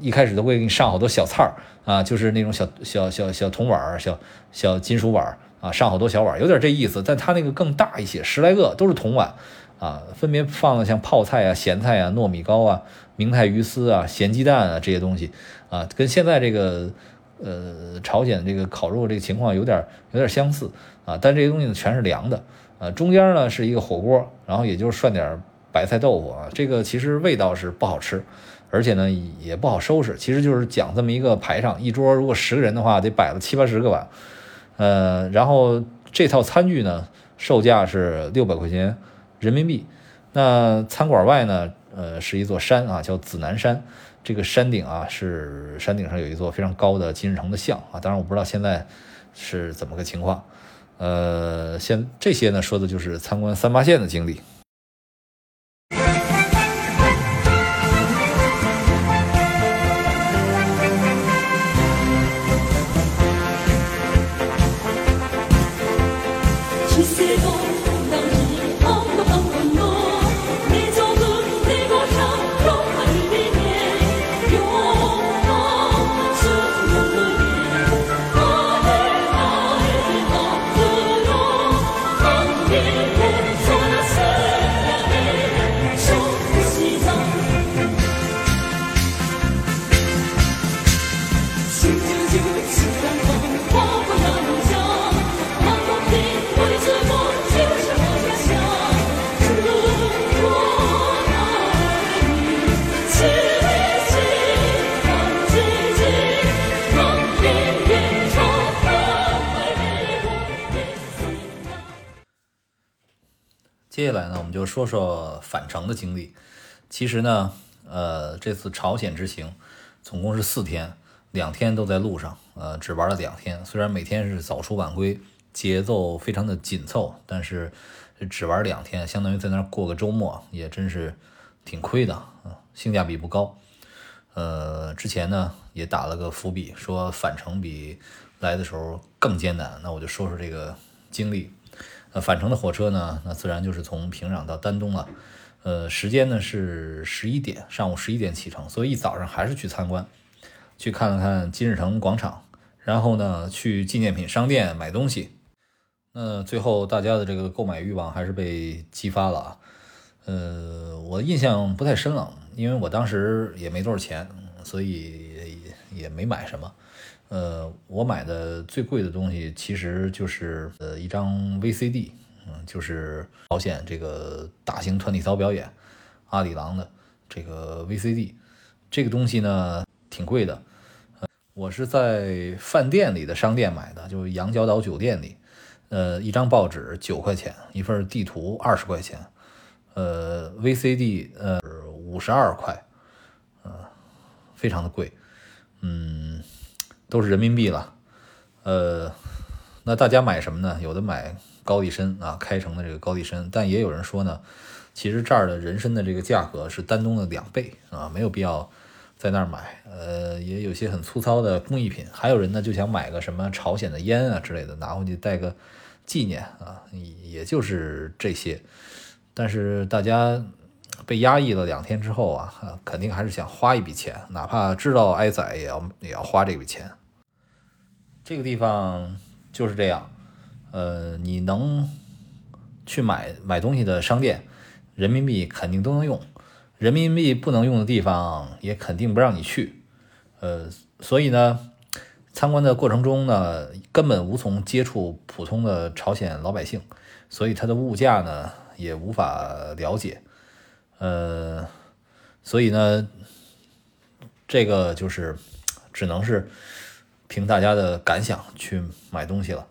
一开始都会给你上好多小菜儿啊，就是那种小小小小铜碗儿、小小金属碗儿啊，上好多小碗，有点这意思。但它那个更大一些，十来个都是铜碗啊，分别放了像泡菜啊、咸菜啊、糯米糕啊、明太鱼丝啊、咸鸡蛋啊这些东西啊，跟现在这个呃朝鲜这个烤肉这个情况有点有点相似啊，但这些东西呢全是凉的啊，中间呢是一个火锅，然后也就是涮点。白菜豆腐啊，这个其实味道是不好吃，而且呢也不好收拾。其实就是讲这么一个排场，一桌如果十个人的话，得摆了七八十个碗。呃，然后这套餐具呢，售价是六百块钱人民币。那餐馆外呢，呃，是一座山啊，叫紫南山。这个山顶啊，是山顶上有一座非常高的金日成的像啊。当然我不知道现在是怎么个情况。呃，现这些呢，说的就是参观三八线的经历。接下来呢，我们就说说返程的经历。其实呢，呃，这次朝鲜之行总共是四天，两天都在路上，呃，只玩了两天。虽然每天是早出晚归，节奏非常的紧凑，但是只玩两天，相当于在那儿过个周末，也真是挺亏的，嗯，性价比不高。呃，之前呢也打了个伏笔，说返程比来的时候更艰难。那我就说说这个经历。呃，返程的火车呢，那自然就是从平壤到丹东了。呃，时间呢是十一点，上午十一点启程，所以一早上还是去参观，去看了看金日成广场，然后呢去纪念品商店买东西。那最后大家的这个购买欲望还是被激发了啊。呃，我印象不太深了，因为我当时也没多少钱，所以也没买什么。呃，我买的最贵的东西其实就是呃一张 VCD，嗯，就是朝鲜这个大型团体操表演阿里郎的这个 VCD，这个东西呢挺贵的，我是在饭店里的商店买的，就是羊角岛酒店里，呃，一张报纸九块钱，一份地图二十块钱，呃，VCD 呃五十二块，呃，非常的贵，嗯。都是人民币了，呃，那大家买什么呢？有的买高丽参啊，开城的这个高丽参，但也有人说呢，其实这儿的人参的这个价格是丹东的两倍啊，没有必要在那儿买。呃，也有些很粗糙的工艺品，还有人呢就想买个什么朝鲜的烟啊之类的，拿回去带个纪念啊，也就是这些。但是大家被压抑了两天之后啊，肯定还是想花一笔钱，哪怕知道挨宰也要也要花这笔钱。这个地方就是这样，呃，你能去买买东西的商店，人民币肯定都能用，人民币不能用的地方也肯定不让你去，呃，所以呢，参观的过程中呢，根本无从接触普通的朝鲜老百姓，所以它的物价呢也无法了解，呃，所以呢，这个就是只能是。凭大家的感想去买东西了。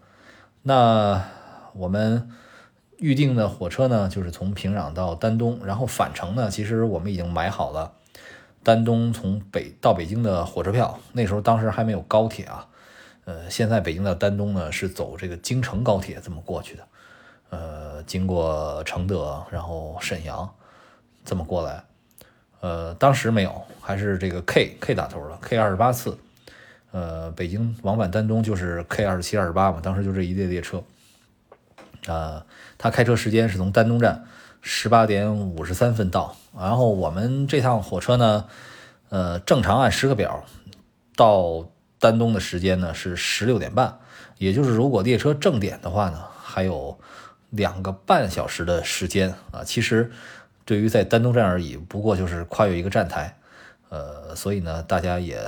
那我们预定的火车呢，就是从平壤到丹东，然后返程呢，其实我们已经买好了丹东从北到北京的火车票。那时候当时还没有高铁啊，呃，现在北京到丹东呢是走这个京承高铁这么过去的，呃，经过承德，然后沈阳，这么过来。呃，当时没有，还是这个 K K 打头的 K 二十八次。呃，北京往返丹东就是 K 二十七、二十八嘛，当时就这一列列车。啊，他开车时间是从丹东站十八点五十三分到，然后我们这趟火车呢，呃，正常按时刻表到丹东的时间呢是十六点半，也就是如果列车正点的话呢，还有两个半小时的时间啊。其实对于在丹东站而已，不过就是跨越一个站台，呃，所以呢，大家也。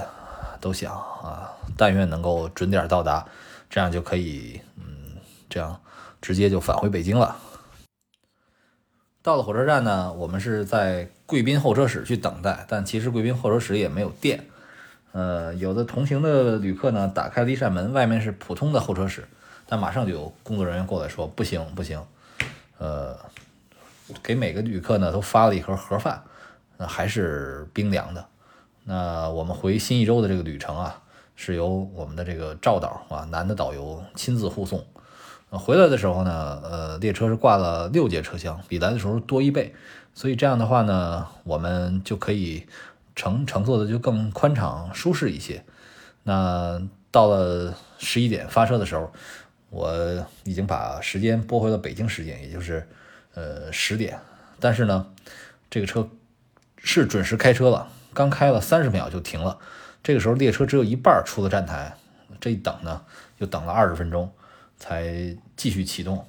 都想啊，但愿能够准点到达，这样就可以，嗯，这样直接就返回北京了。到了火车站呢，我们是在贵宾候车室去等待，但其实贵宾候车室也没有电。呃，有的同行的旅客呢，打开了一扇门，外面是普通的候车室，但马上就有工作人员过来说不行不行，呃，给每个旅客呢都发了一盒盒饭，那还是冰凉的。那我们回新义州的这个旅程啊，是由我们的这个赵导啊，男的导游亲自护送。回来的时候呢，呃，列车是挂了六节车厢，比来的时候多一倍，所以这样的话呢，我们就可以乘乘坐的就更宽敞舒适一些。那到了十一点发车的时候，我已经把时间拨回了北京时间，也就是呃十点。但是呢，这个车是准时开车了。刚开了三十秒就停了，这个时候列车只有一半出了站台，这一等呢，就等了二十分钟才继续启动。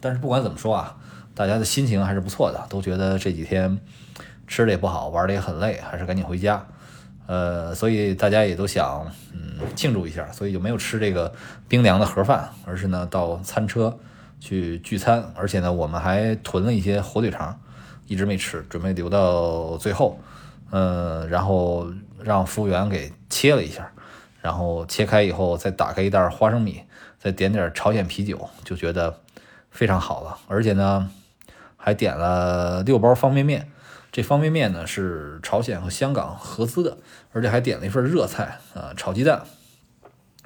但是不管怎么说啊，大家的心情还是不错的，都觉得这几天吃的也不好，玩的也很累，还是赶紧回家。呃，所以大家也都想嗯庆祝一下，所以就没有吃这个冰凉的盒饭，而是呢到餐车去聚餐。而且呢，我们还囤了一些火腿肠，一直没吃，准备留到最后。嗯，然后让服务员给切了一下，然后切开以后再打开一袋花生米，再点点朝鲜啤酒，就觉得非常好了。而且呢，还。点了六包方便面。这方便面呢是朝鲜和香港合资的，而且还点了一份热菜啊，炒鸡蛋。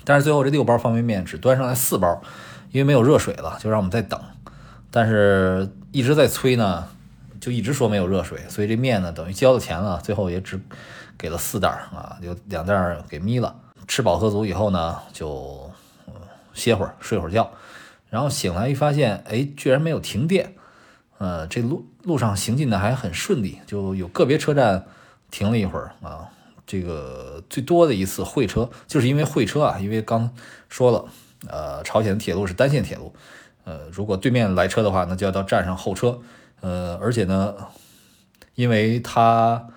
但是最后这六包方便面只端上来四包，因为没有热水了，就让我们再等。但是一直在催呢，就一直说没有热水，所以这面呢等于交了钱了，最后也只给了四袋啊，有两袋给眯了。吃饱喝足以后呢，就歇会儿睡会儿觉，然后醒来一发现，哎，居然没有停电。呃，这路路上行进的还很顺利，就有个别车站停了一会儿啊。这个最多的一次会车，就是因为会车啊，因为刚说了，呃，朝鲜的铁路是单线铁路，呃，如果对面来车的话，那就要到站上候车，呃，而且呢，因为它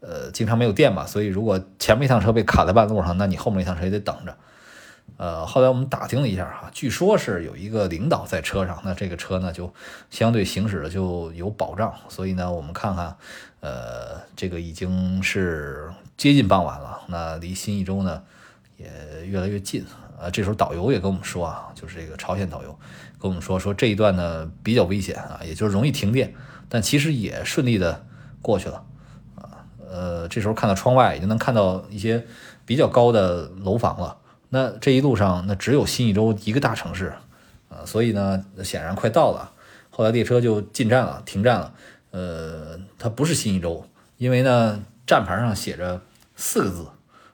呃经常没有电嘛，所以如果前面一趟车被卡在半路上，那你后面一趟车也得等着。呃，后来我们打听了一下哈，据说是有一个领导在车上，那这个车呢就相对行驶的就有保障，所以呢，我们看看，呃，这个已经是接近傍晚了，那离新义州呢也越来越近。呃，这时候导游也跟我们说啊，就是这个朝鲜导游跟我们说，说这一段呢比较危险啊，也就是容易停电，但其实也顺利的过去了啊。呃，这时候看到窗外已经能看到一些比较高的楼房了。那这一路上，那只有新义州一个大城市，啊，所以呢，显然快到了。后来列车就进站了，停站了。呃，它不是新义州，因为呢，站牌上写着四个字，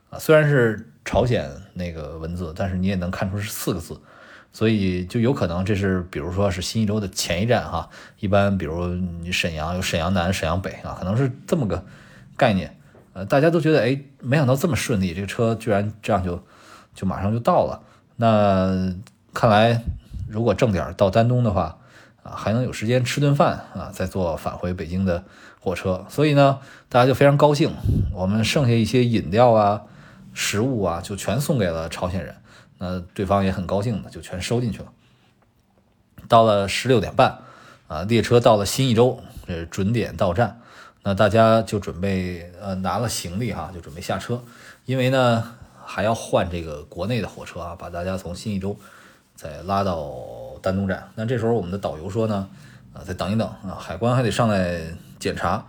啊，虽然是朝鲜那个文字，但是你也能看出是四个字，所以就有可能这是，比如说是新义州的前一站哈。一般比如你沈阳有沈阳南、沈阳北啊，可能是这么个概念。呃，大家都觉得，哎，没想到这么顺利，这个车居然这样就。就马上就到了，那看来如果正点到丹东的话，啊，还能有时间吃顿饭啊，再坐返回北京的火车。所以呢，大家就非常高兴，我们剩下一些饮料啊、食物啊，就全送给了朝鲜人。那对方也很高兴的，就全收进去了。到了十六点半，啊，列车到了新义州，这准点到站。那大家就准备呃拿了行李哈，就准备下车，因为呢。还要换这个国内的火车啊，把大家从新义州再拉到丹东站。那这时候我们的导游说呢，啊，再等一等啊，海关还得上来检查。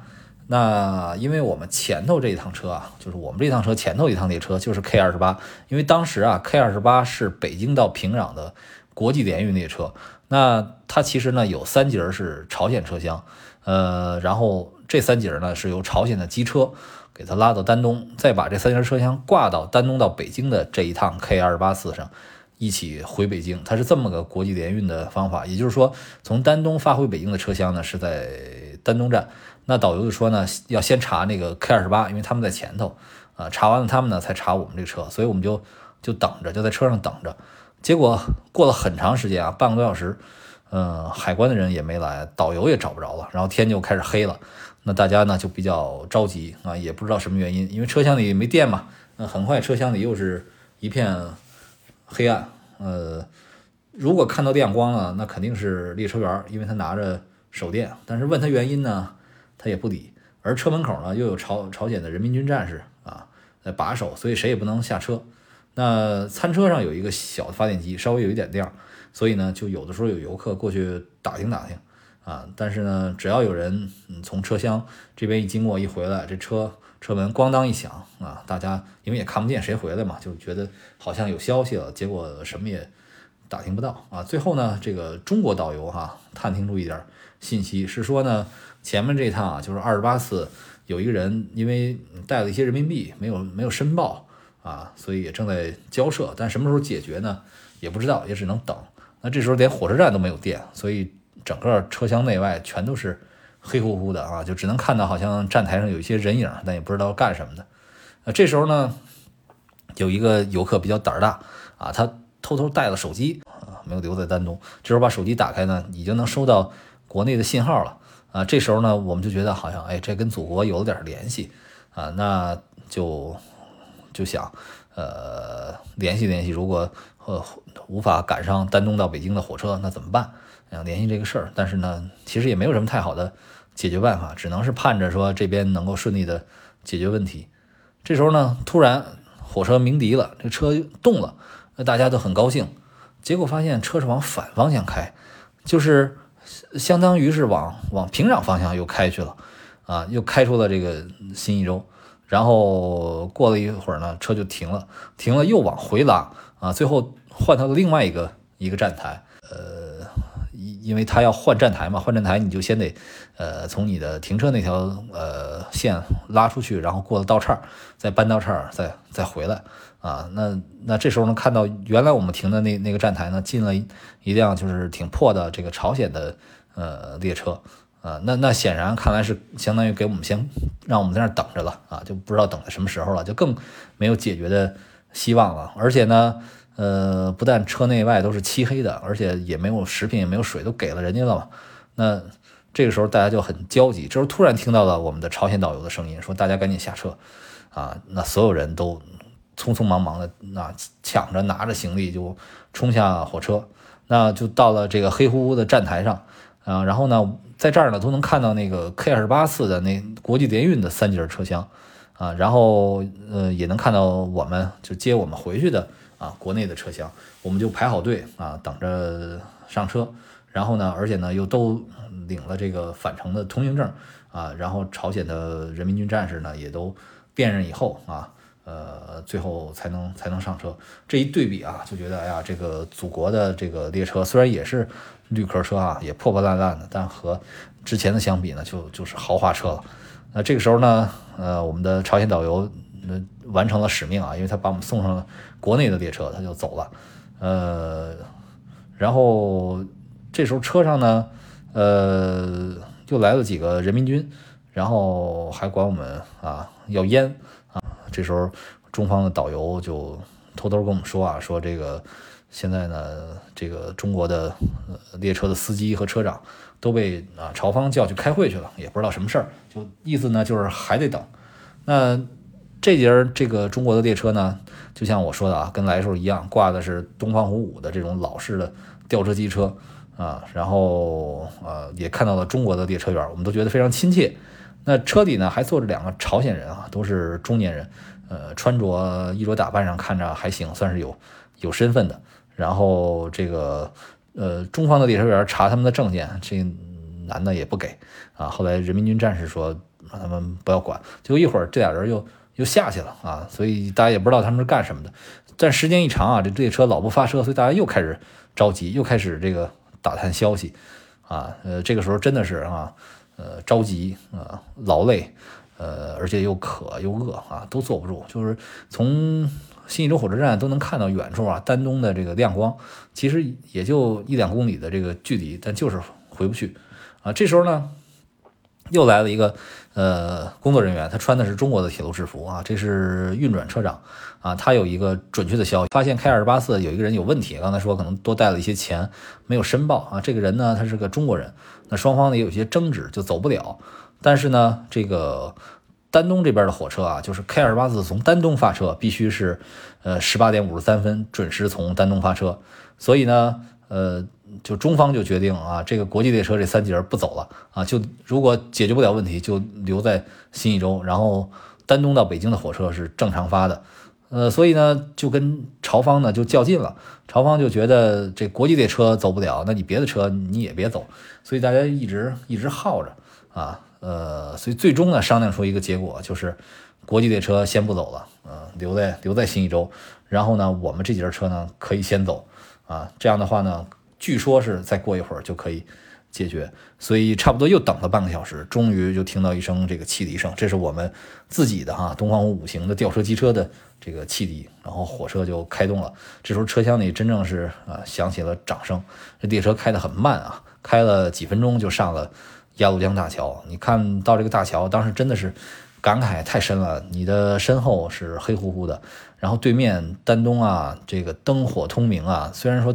那因为我们前头这一趟车啊，就是我们这趟车前头一趟列车就是 K 二十八，因为当时啊 K 二十八是北京到平壤的国际联运列车。那它其实呢有三节是朝鲜车厢，呃，然后这三节呢是由朝鲜的机车。给它拉到丹东，再把这三节车厢挂到丹东到北京的这一趟 K 二十八次上，一起回北京。它是这么个国际联运的方法，也就是说，从丹东发回北京的车厢呢是在丹东站。那导游就说呢，要先查那个 K 二十八，因为他们在前头啊，查完了他们呢才查我们这车，所以我们就就等着，就在车上等着。结果过了很长时间啊，半个多小时，嗯，海关的人也没来，导游也找不着了，然后天就开始黑了。那大家呢就比较着急啊，也不知道什么原因，因为车厢里没电嘛。那很快车厢里又是一片黑暗。呃，如果看到亮光了，那肯定是列车员，因为他拿着手电。但是问他原因呢，他也不理。而车门口呢又有朝朝鲜的人民军战士啊在把守，所以谁也不能下车。那餐车上有一个小的发电机，稍微有一点电，所以呢就有的时候有游客过去打听打听。啊，但是呢，只要有人从车厢这边一经过一回来，这车车门咣当一响啊，大家因为也看不见谁回来嘛，就觉得好像有消息了，结果什么也打听不到啊。最后呢，这个中国导游哈探听出一点信息，是说呢前面这趟啊就是二十八次，有一个人因为带了一些人民币没有没有申报啊，所以也正在交涉，但什么时候解决呢也不知道，也只能等。那这时候连火车站都没有电，所以。整个车厢内外全都是黑乎乎的啊，就只能看到好像站台上有一些人影，但也不知道干什么的。那，这时候呢，有一个游客比较胆儿大啊，他偷偷带了手机啊，没有留在丹东。这时候把手机打开呢，已经能收到国内的信号了啊。这时候呢，我们就觉得好像哎，这跟祖国有点联系啊，那就就想呃联系联系，如果呃无法赶上丹东到北京的火车，那怎么办？想联系这个事儿，但是呢，其实也没有什么太好的解决办法，只能是盼着说这边能够顺利的解决问题。这时候呢，突然火车鸣笛了，这车动了，那大家都很高兴。结果发现车是往反方向开，就是相当于是往往平壤方向又开去了，啊，又开出了这个新义州，然后过了一会儿呢，车就停了，停了又往回拉，啊，最后换到了另外一个一个站台，呃，因因为他要换站台嘛，换站台你就先得，呃，从你的停车那条呃线拉出去，然后过了道岔，再搬道岔，再再回来。啊，那那这时候能看到，原来我们停的那那个站台呢，进了一辆就是挺破的这个朝鲜的呃列车，啊，那那显然看来是相当于给我们先让我们在那儿等着了啊，就不知道等到什么时候了，就更没有解决的希望了。而且呢，呃，不但车内外都是漆黑的，而且也没有食品，也没有水，都给了人家了。那这个时候大家就很焦急，这时候突然听到了我们的朝鲜导游的声音，说大家赶紧下车，啊，那所有人都。匆匆忙忙的，那抢着拿着行李就冲下火车，那就到了这个黑乎乎的站台上，啊，然后呢，在这儿呢都能看到那个 K 二十八次的那国际联运的三节车厢，啊，然后呃也能看到我们就接我们回去的啊国内的车厢，我们就排好队啊等着上车，然后呢，而且呢又都领了这个返程的通行证啊，然后朝鲜的人民军战士呢也都辨认以后啊。呃，最后才能才能上车，这一对比啊，就觉得哎呀，这个祖国的这个列车虽然也是绿壳车啊，也破破烂烂的，但和之前的相比呢，就就是豪华车了。那这个时候呢，呃，我们的朝鲜导游呃完成了使命啊，因为他把我们送上了国内的列车，他就走了。呃，然后这时候车上呢，呃，又来了几个人民军，然后还管我们啊要烟啊。这时候，中方的导游就偷偷跟我们说啊，说这个现在呢，这个中国的呃列车的司机和车长都被啊朝方叫去开会去了，也不知道什么事儿，就意思呢就是还得等。那这节这个中国的列车呢，就像我说的啊，跟来时候一样，挂的是东方红五的这种老式的吊车机车啊，然后呃也看到了中国的列车员，我们都觉得非常亲切。那车底呢还坐着两个朝鲜人啊，都是中年人，呃，穿着衣着打扮上看着还行，算是有有身份的。然后这个呃中方的列车员查他们的证件，这男的也不给啊。后来人民军战士说让他们不要管，结果一会儿这俩人又又下去了啊，所以大家也不知道他们是干什么的。但时间一长啊，这列车老不发车，所以大家又开始着急，又开始这个打探消息啊。呃，这个时候真的是啊。呃，着急啊，劳累，呃，而且又渴又饿啊，都坐不住。就是从新义州火车站都能看到远处啊，丹东的这个亮光，其实也就一两公里的这个距离，但就是回不去啊。这时候呢，又来了一个呃工作人员，他穿的是中国的铁路制服啊，这是运转车长啊，他有一个准确的消息，发现开二八四有一个人有问题，刚才说可能多带了一些钱，没有申报啊。这个人呢，他是个中国人。那双方呢也有些争执，就走不了。但是呢，这个丹东这边的火车啊，就是 K 二八四从丹东发车，必须是呃十八点五十三分准时从丹东发车。所以呢，呃，就中方就决定啊，这个国际列车这三节不走了啊，就如果解决不了问题，就留在新义州，然后丹东到北京的火车是正常发的。呃，所以呢，就跟朝方呢就较劲了。朝方就觉得这国际列车走不了，那你别的车你也别走。所以大家一直一直耗着啊，呃，所以最终呢商量出一个结果，就是国际列车先不走了，嗯，留在留在新一州。然后呢，我们这节车呢可以先走啊。这样的话呢，据说是再过一会儿就可以。解决，所以差不多又等了半个小时，终于就听到一声这个汽笛声，这是我们自己的哈东方五五型的吊车机车的这个汽笛，然后火车就开动了。这时候车厢里真正是啊响起了掌声，这列车开得很慢啊，开了几分钟就上了鸭绿江大桥。你看到这个大桥，当时真的是感慨太深了。你的身后是黑乎乎的。然后对面丹东啊，这个灯火通明啊。虽然说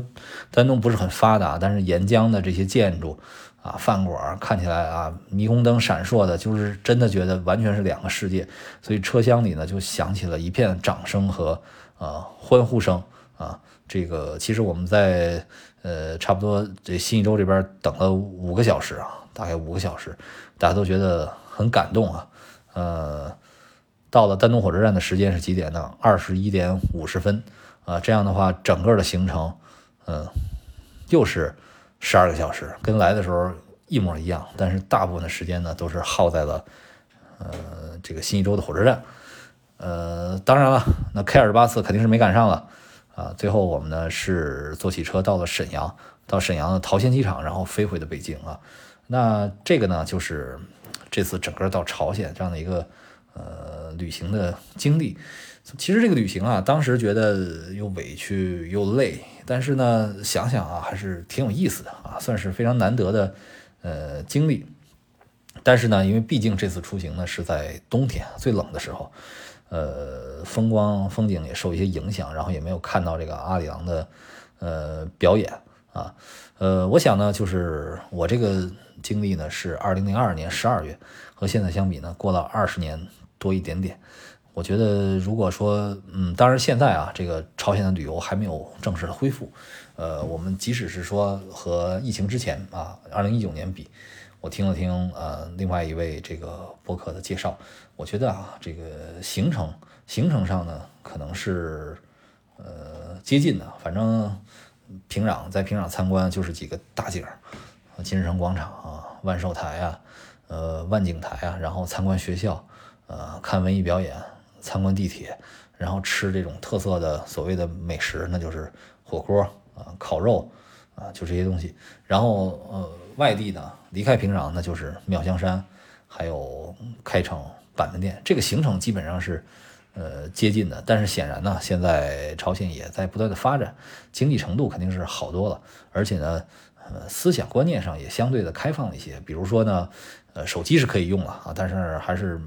丹东不是很发达，但是沿江的这些建筑啊、饭馆看起来啊，霓虹灯闪烁的，就是真的觉得完全是两个世界。所以车厢里呢，就响起了一片掌声和呃欢呼声啊。这个其实我们在呃差不多这新义州这边等了五个小时啊，大概五个小时，大家都觉得很感动啊，呃。到了丹东火车站的时间是几点呢？二十一点五十分，啊，这样的话，整个的行程，嗯，又是十二个小时，跟来的时候一模一样，但是大部分的时间呢都是耗在了呃这个新一州的火车站。呃，当然了，那 K 二十八次肯定是没赶上了啊。最后我们呢是坐汽车到了沈阳，到沈阳的桃仙机场，然后飞回的北京啊。那这个呢就是这次整个到朝鲜这样的一个呃旅行的经历。其实这个旅行啊，当时觉得又委屈又累，但是呢想想啊还是挺有意思的啊，算是非常难得的呃经历。但是呢，因为毕竟这次出行呢是在冬天最冷的时候。呃，风光风景也受一些影响，然后也没有看到这个阿里郎的呃表演啊。呃，我想呢，就是我这个经历呢是二零零二年十二月，和现在相比呢，过了二十年多一点点。我觉得如果说，嗯，当然现在啊，这个朝鲜的旅游还没有正式的恢复。呃，我们即使是说和疫情之前啊，二零一九年比。我听了听，呃，另外一位这个博客的介绍，我觉得啊，这个行程行程上呢，可能是呃接近的。反正平壤在平壤参观就是几个大景，金日成广场，万寿台啊，呃，万景台啊，然后参观学校，呃，看文艺表演，参观地铁，然后吃这种特色的所谓的美食，那就是火锅啊，烤肉啊，就这些东西。然后呃，外地呢。离开平壤，那就是妙香山，还有开城板门店，这个行程基本上是，呃，接近的。但是显然呢，现在朝鲜也在不断的发展，经济程度肯定是好多了，而且呢，呃，思想观念上也相对的开放一些。比如说呢，呃，手机是可以用了啊，但是还是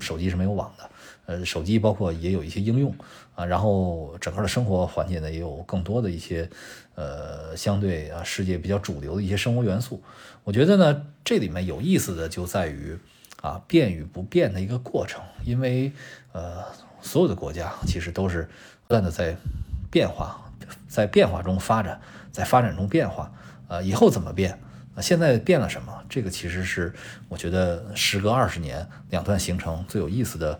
手机是没有网的。呃，手机包括也有一些应用啊，然后整个的生活环境呢也有更多的一些，呃，相对啊世界比较主流的一些生活元素。我觉得呢，这里面有意思的就在于啊变与不变的一个过程，因为呃所有的国家其实都是不断的在变化，在变化中发展，在发展中变化，呃以后怎么变？啊现在变了什么？这个其实是我觉得时隔二十年两段行程最有意思的。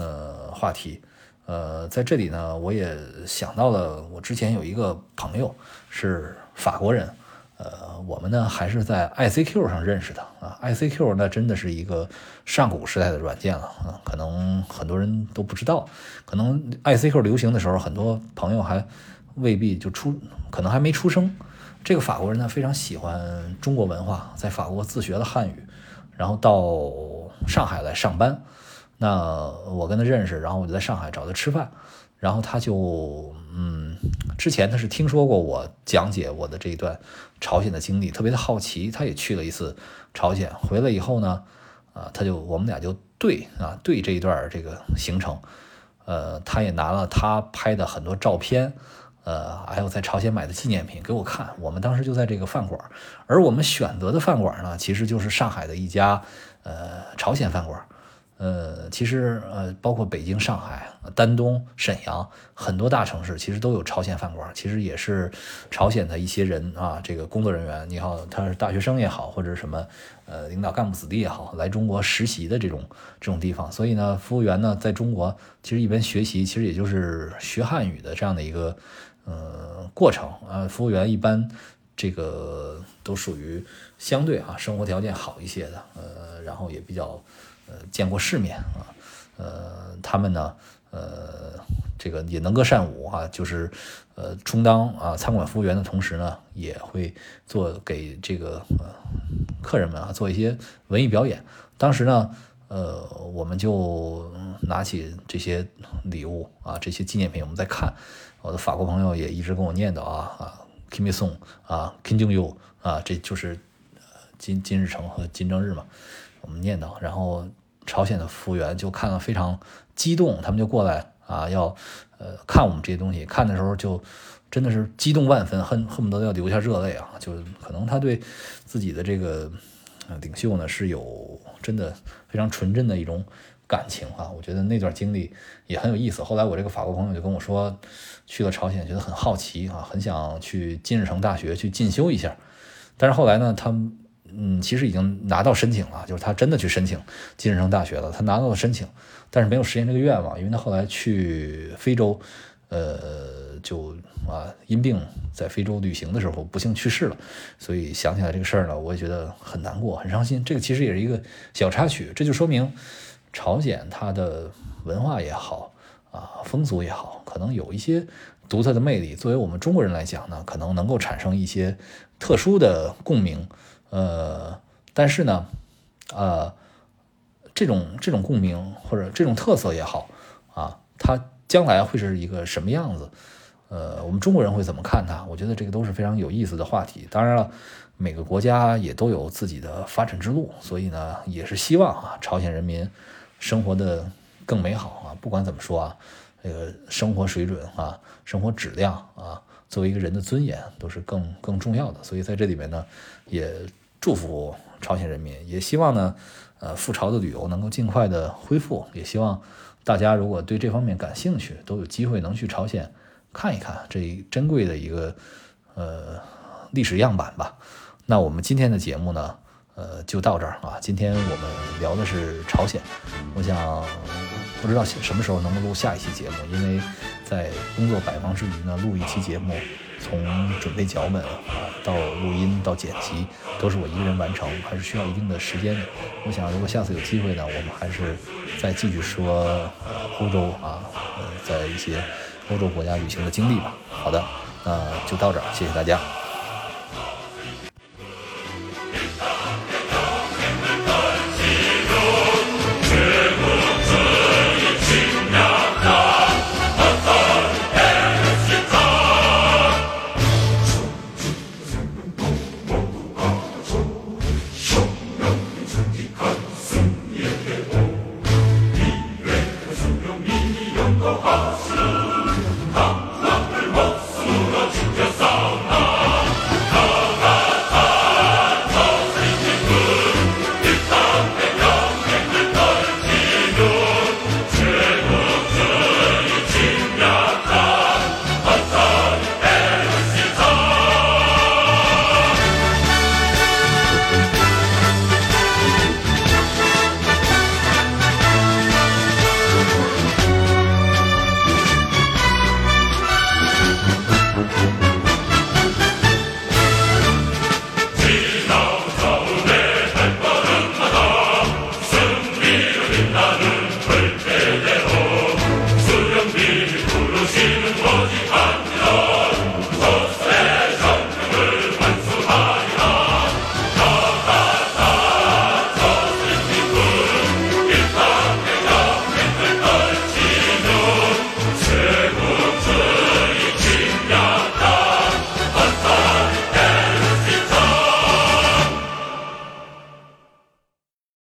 呃，话题，呃，在这里呢，我也想到了，我之前有一个朋友是法国人，呃，我们呢还是在 ICQ 上认识的啊，ICQ 那真的是一个上古时代的软件了啊，可能很多人都不知道，可能 ICQ 流行的时候，很多朋友还未必就出，可能还没出生。这个法国人呢非常喜欢中国文化，在法国自学了汉语，然后到上海来上班。那我跟他认识，然后我就在上海找他吃饭，然后他就嗯，之前他是听说过我讲解我的这一段朝鲜的经历，特别的好奇，他也去了一次朝鲜，回来以后呢，啊，他就我们俩就对啊对这一段这个行程，呃，他也拿了他拍的很多照片，呃，还有在朝鲜买的纪念品给我看，我们当时就在这个饭馆，而我们选择的饭馆呢，其实就是上海的一家呃朝鲜饭馆。呃，其实呃，包括北京、上海、丹东、沈阳很多大城市，其实都有朝鲜饭馆。其实也是朝鲜的一些人啊，这个工作人员，你好，他是大学生也好，或者什么呃领导干部子弟也好，来中国实习的这种这种地方。所以呢，服务员呢，在中国其实一边学习，其实也就是学汉语的这样的一个呃过程啊。服务员一般这个都属于相对啊生活条件好一些的，呃，然后也比较。呃，见过世面啊，呃，他们呢，呃，这个也能歌善舞啊，就是呃，充当啊餐馆服务员的同时呢，也会做给这个客人们啊做一些文艺表演。当时呢，呃，我们就拿起这些礼物啊，这些纪念品，我们在看。我的法国朋友也一直跟我念叨啊啊，Kim Il Sung 啊，Kim Jong Il 啊，这就是金金日成和金正日嘛。我们念叨，然后朝鲜的服务员就看了非常激动，他们就过来啊，要呃看我们这些东西。看的时候就真的是激动万分，恨恨不得要流下热泪啊！就可能他对自己的这个领袖呢是有真的非常纯真的一种感情啊。我觉得那段经历也很有意思。后来我这个法国朋友就跟我说，去了朝鲜觉得很好奇啊，很想去金日成大学去进修一下。但是后来呢，他。嗯，其实已经拿到申请了，就是他真的去申请金日成大学了。他拿到了申请，但是没有实现这个愿望，因为他后来去非洲，呃，就啊因病在非洲旅行的时候不幸去世了，所以想起来这个事儿呢，我也觉得很难过，很伤心。这个其实也是一个小插曲，这就说明朝鲜它的文化也好啊，风俗也好，可能有一些独特的魅力。作为我们中国人来讲呢，可能能够产生一些特殊的共鸣。呃，但是呢，呃，这种这种共鸣或者这种特色也好啊，它将来会是一个什么样子？呃，我们中国人会怎么看它？我觉得这个都是非常有意思的话题。当然了，每个国家也都有自己的发展之路，所以呢，也是希望啊，朝鲜人民生活的更美好啊。不管怎么说啊，这个生活水准啊，生活质量啊，作为一个人的尊严，都是更更重要的。所以在这里面呢，也祝福朝鲜人民，也希望呢，呃，赴朝的旅游能够尽快的恢复，也希望大家如果对这方面感兴趣，都有机会能去朝鲜。看一看这珍贵的一个呃历史样板吧。那我们今天的节目呢，呃，就到这儿啊。今天我们聊的是朝鲜，我想不知道什么时候能够录下一期节目，因为在工作百忙之余呢，录一期节目，从准备脚本啊到录音到剪辑，都是我一个人完成，还是需要一定的时间的。我想如果下次有机会呢，我们还是再继续说欧洲啊，呃，在一些。欧洲国家旅行的经历吧。好的，那就到这儿，谢谢大家。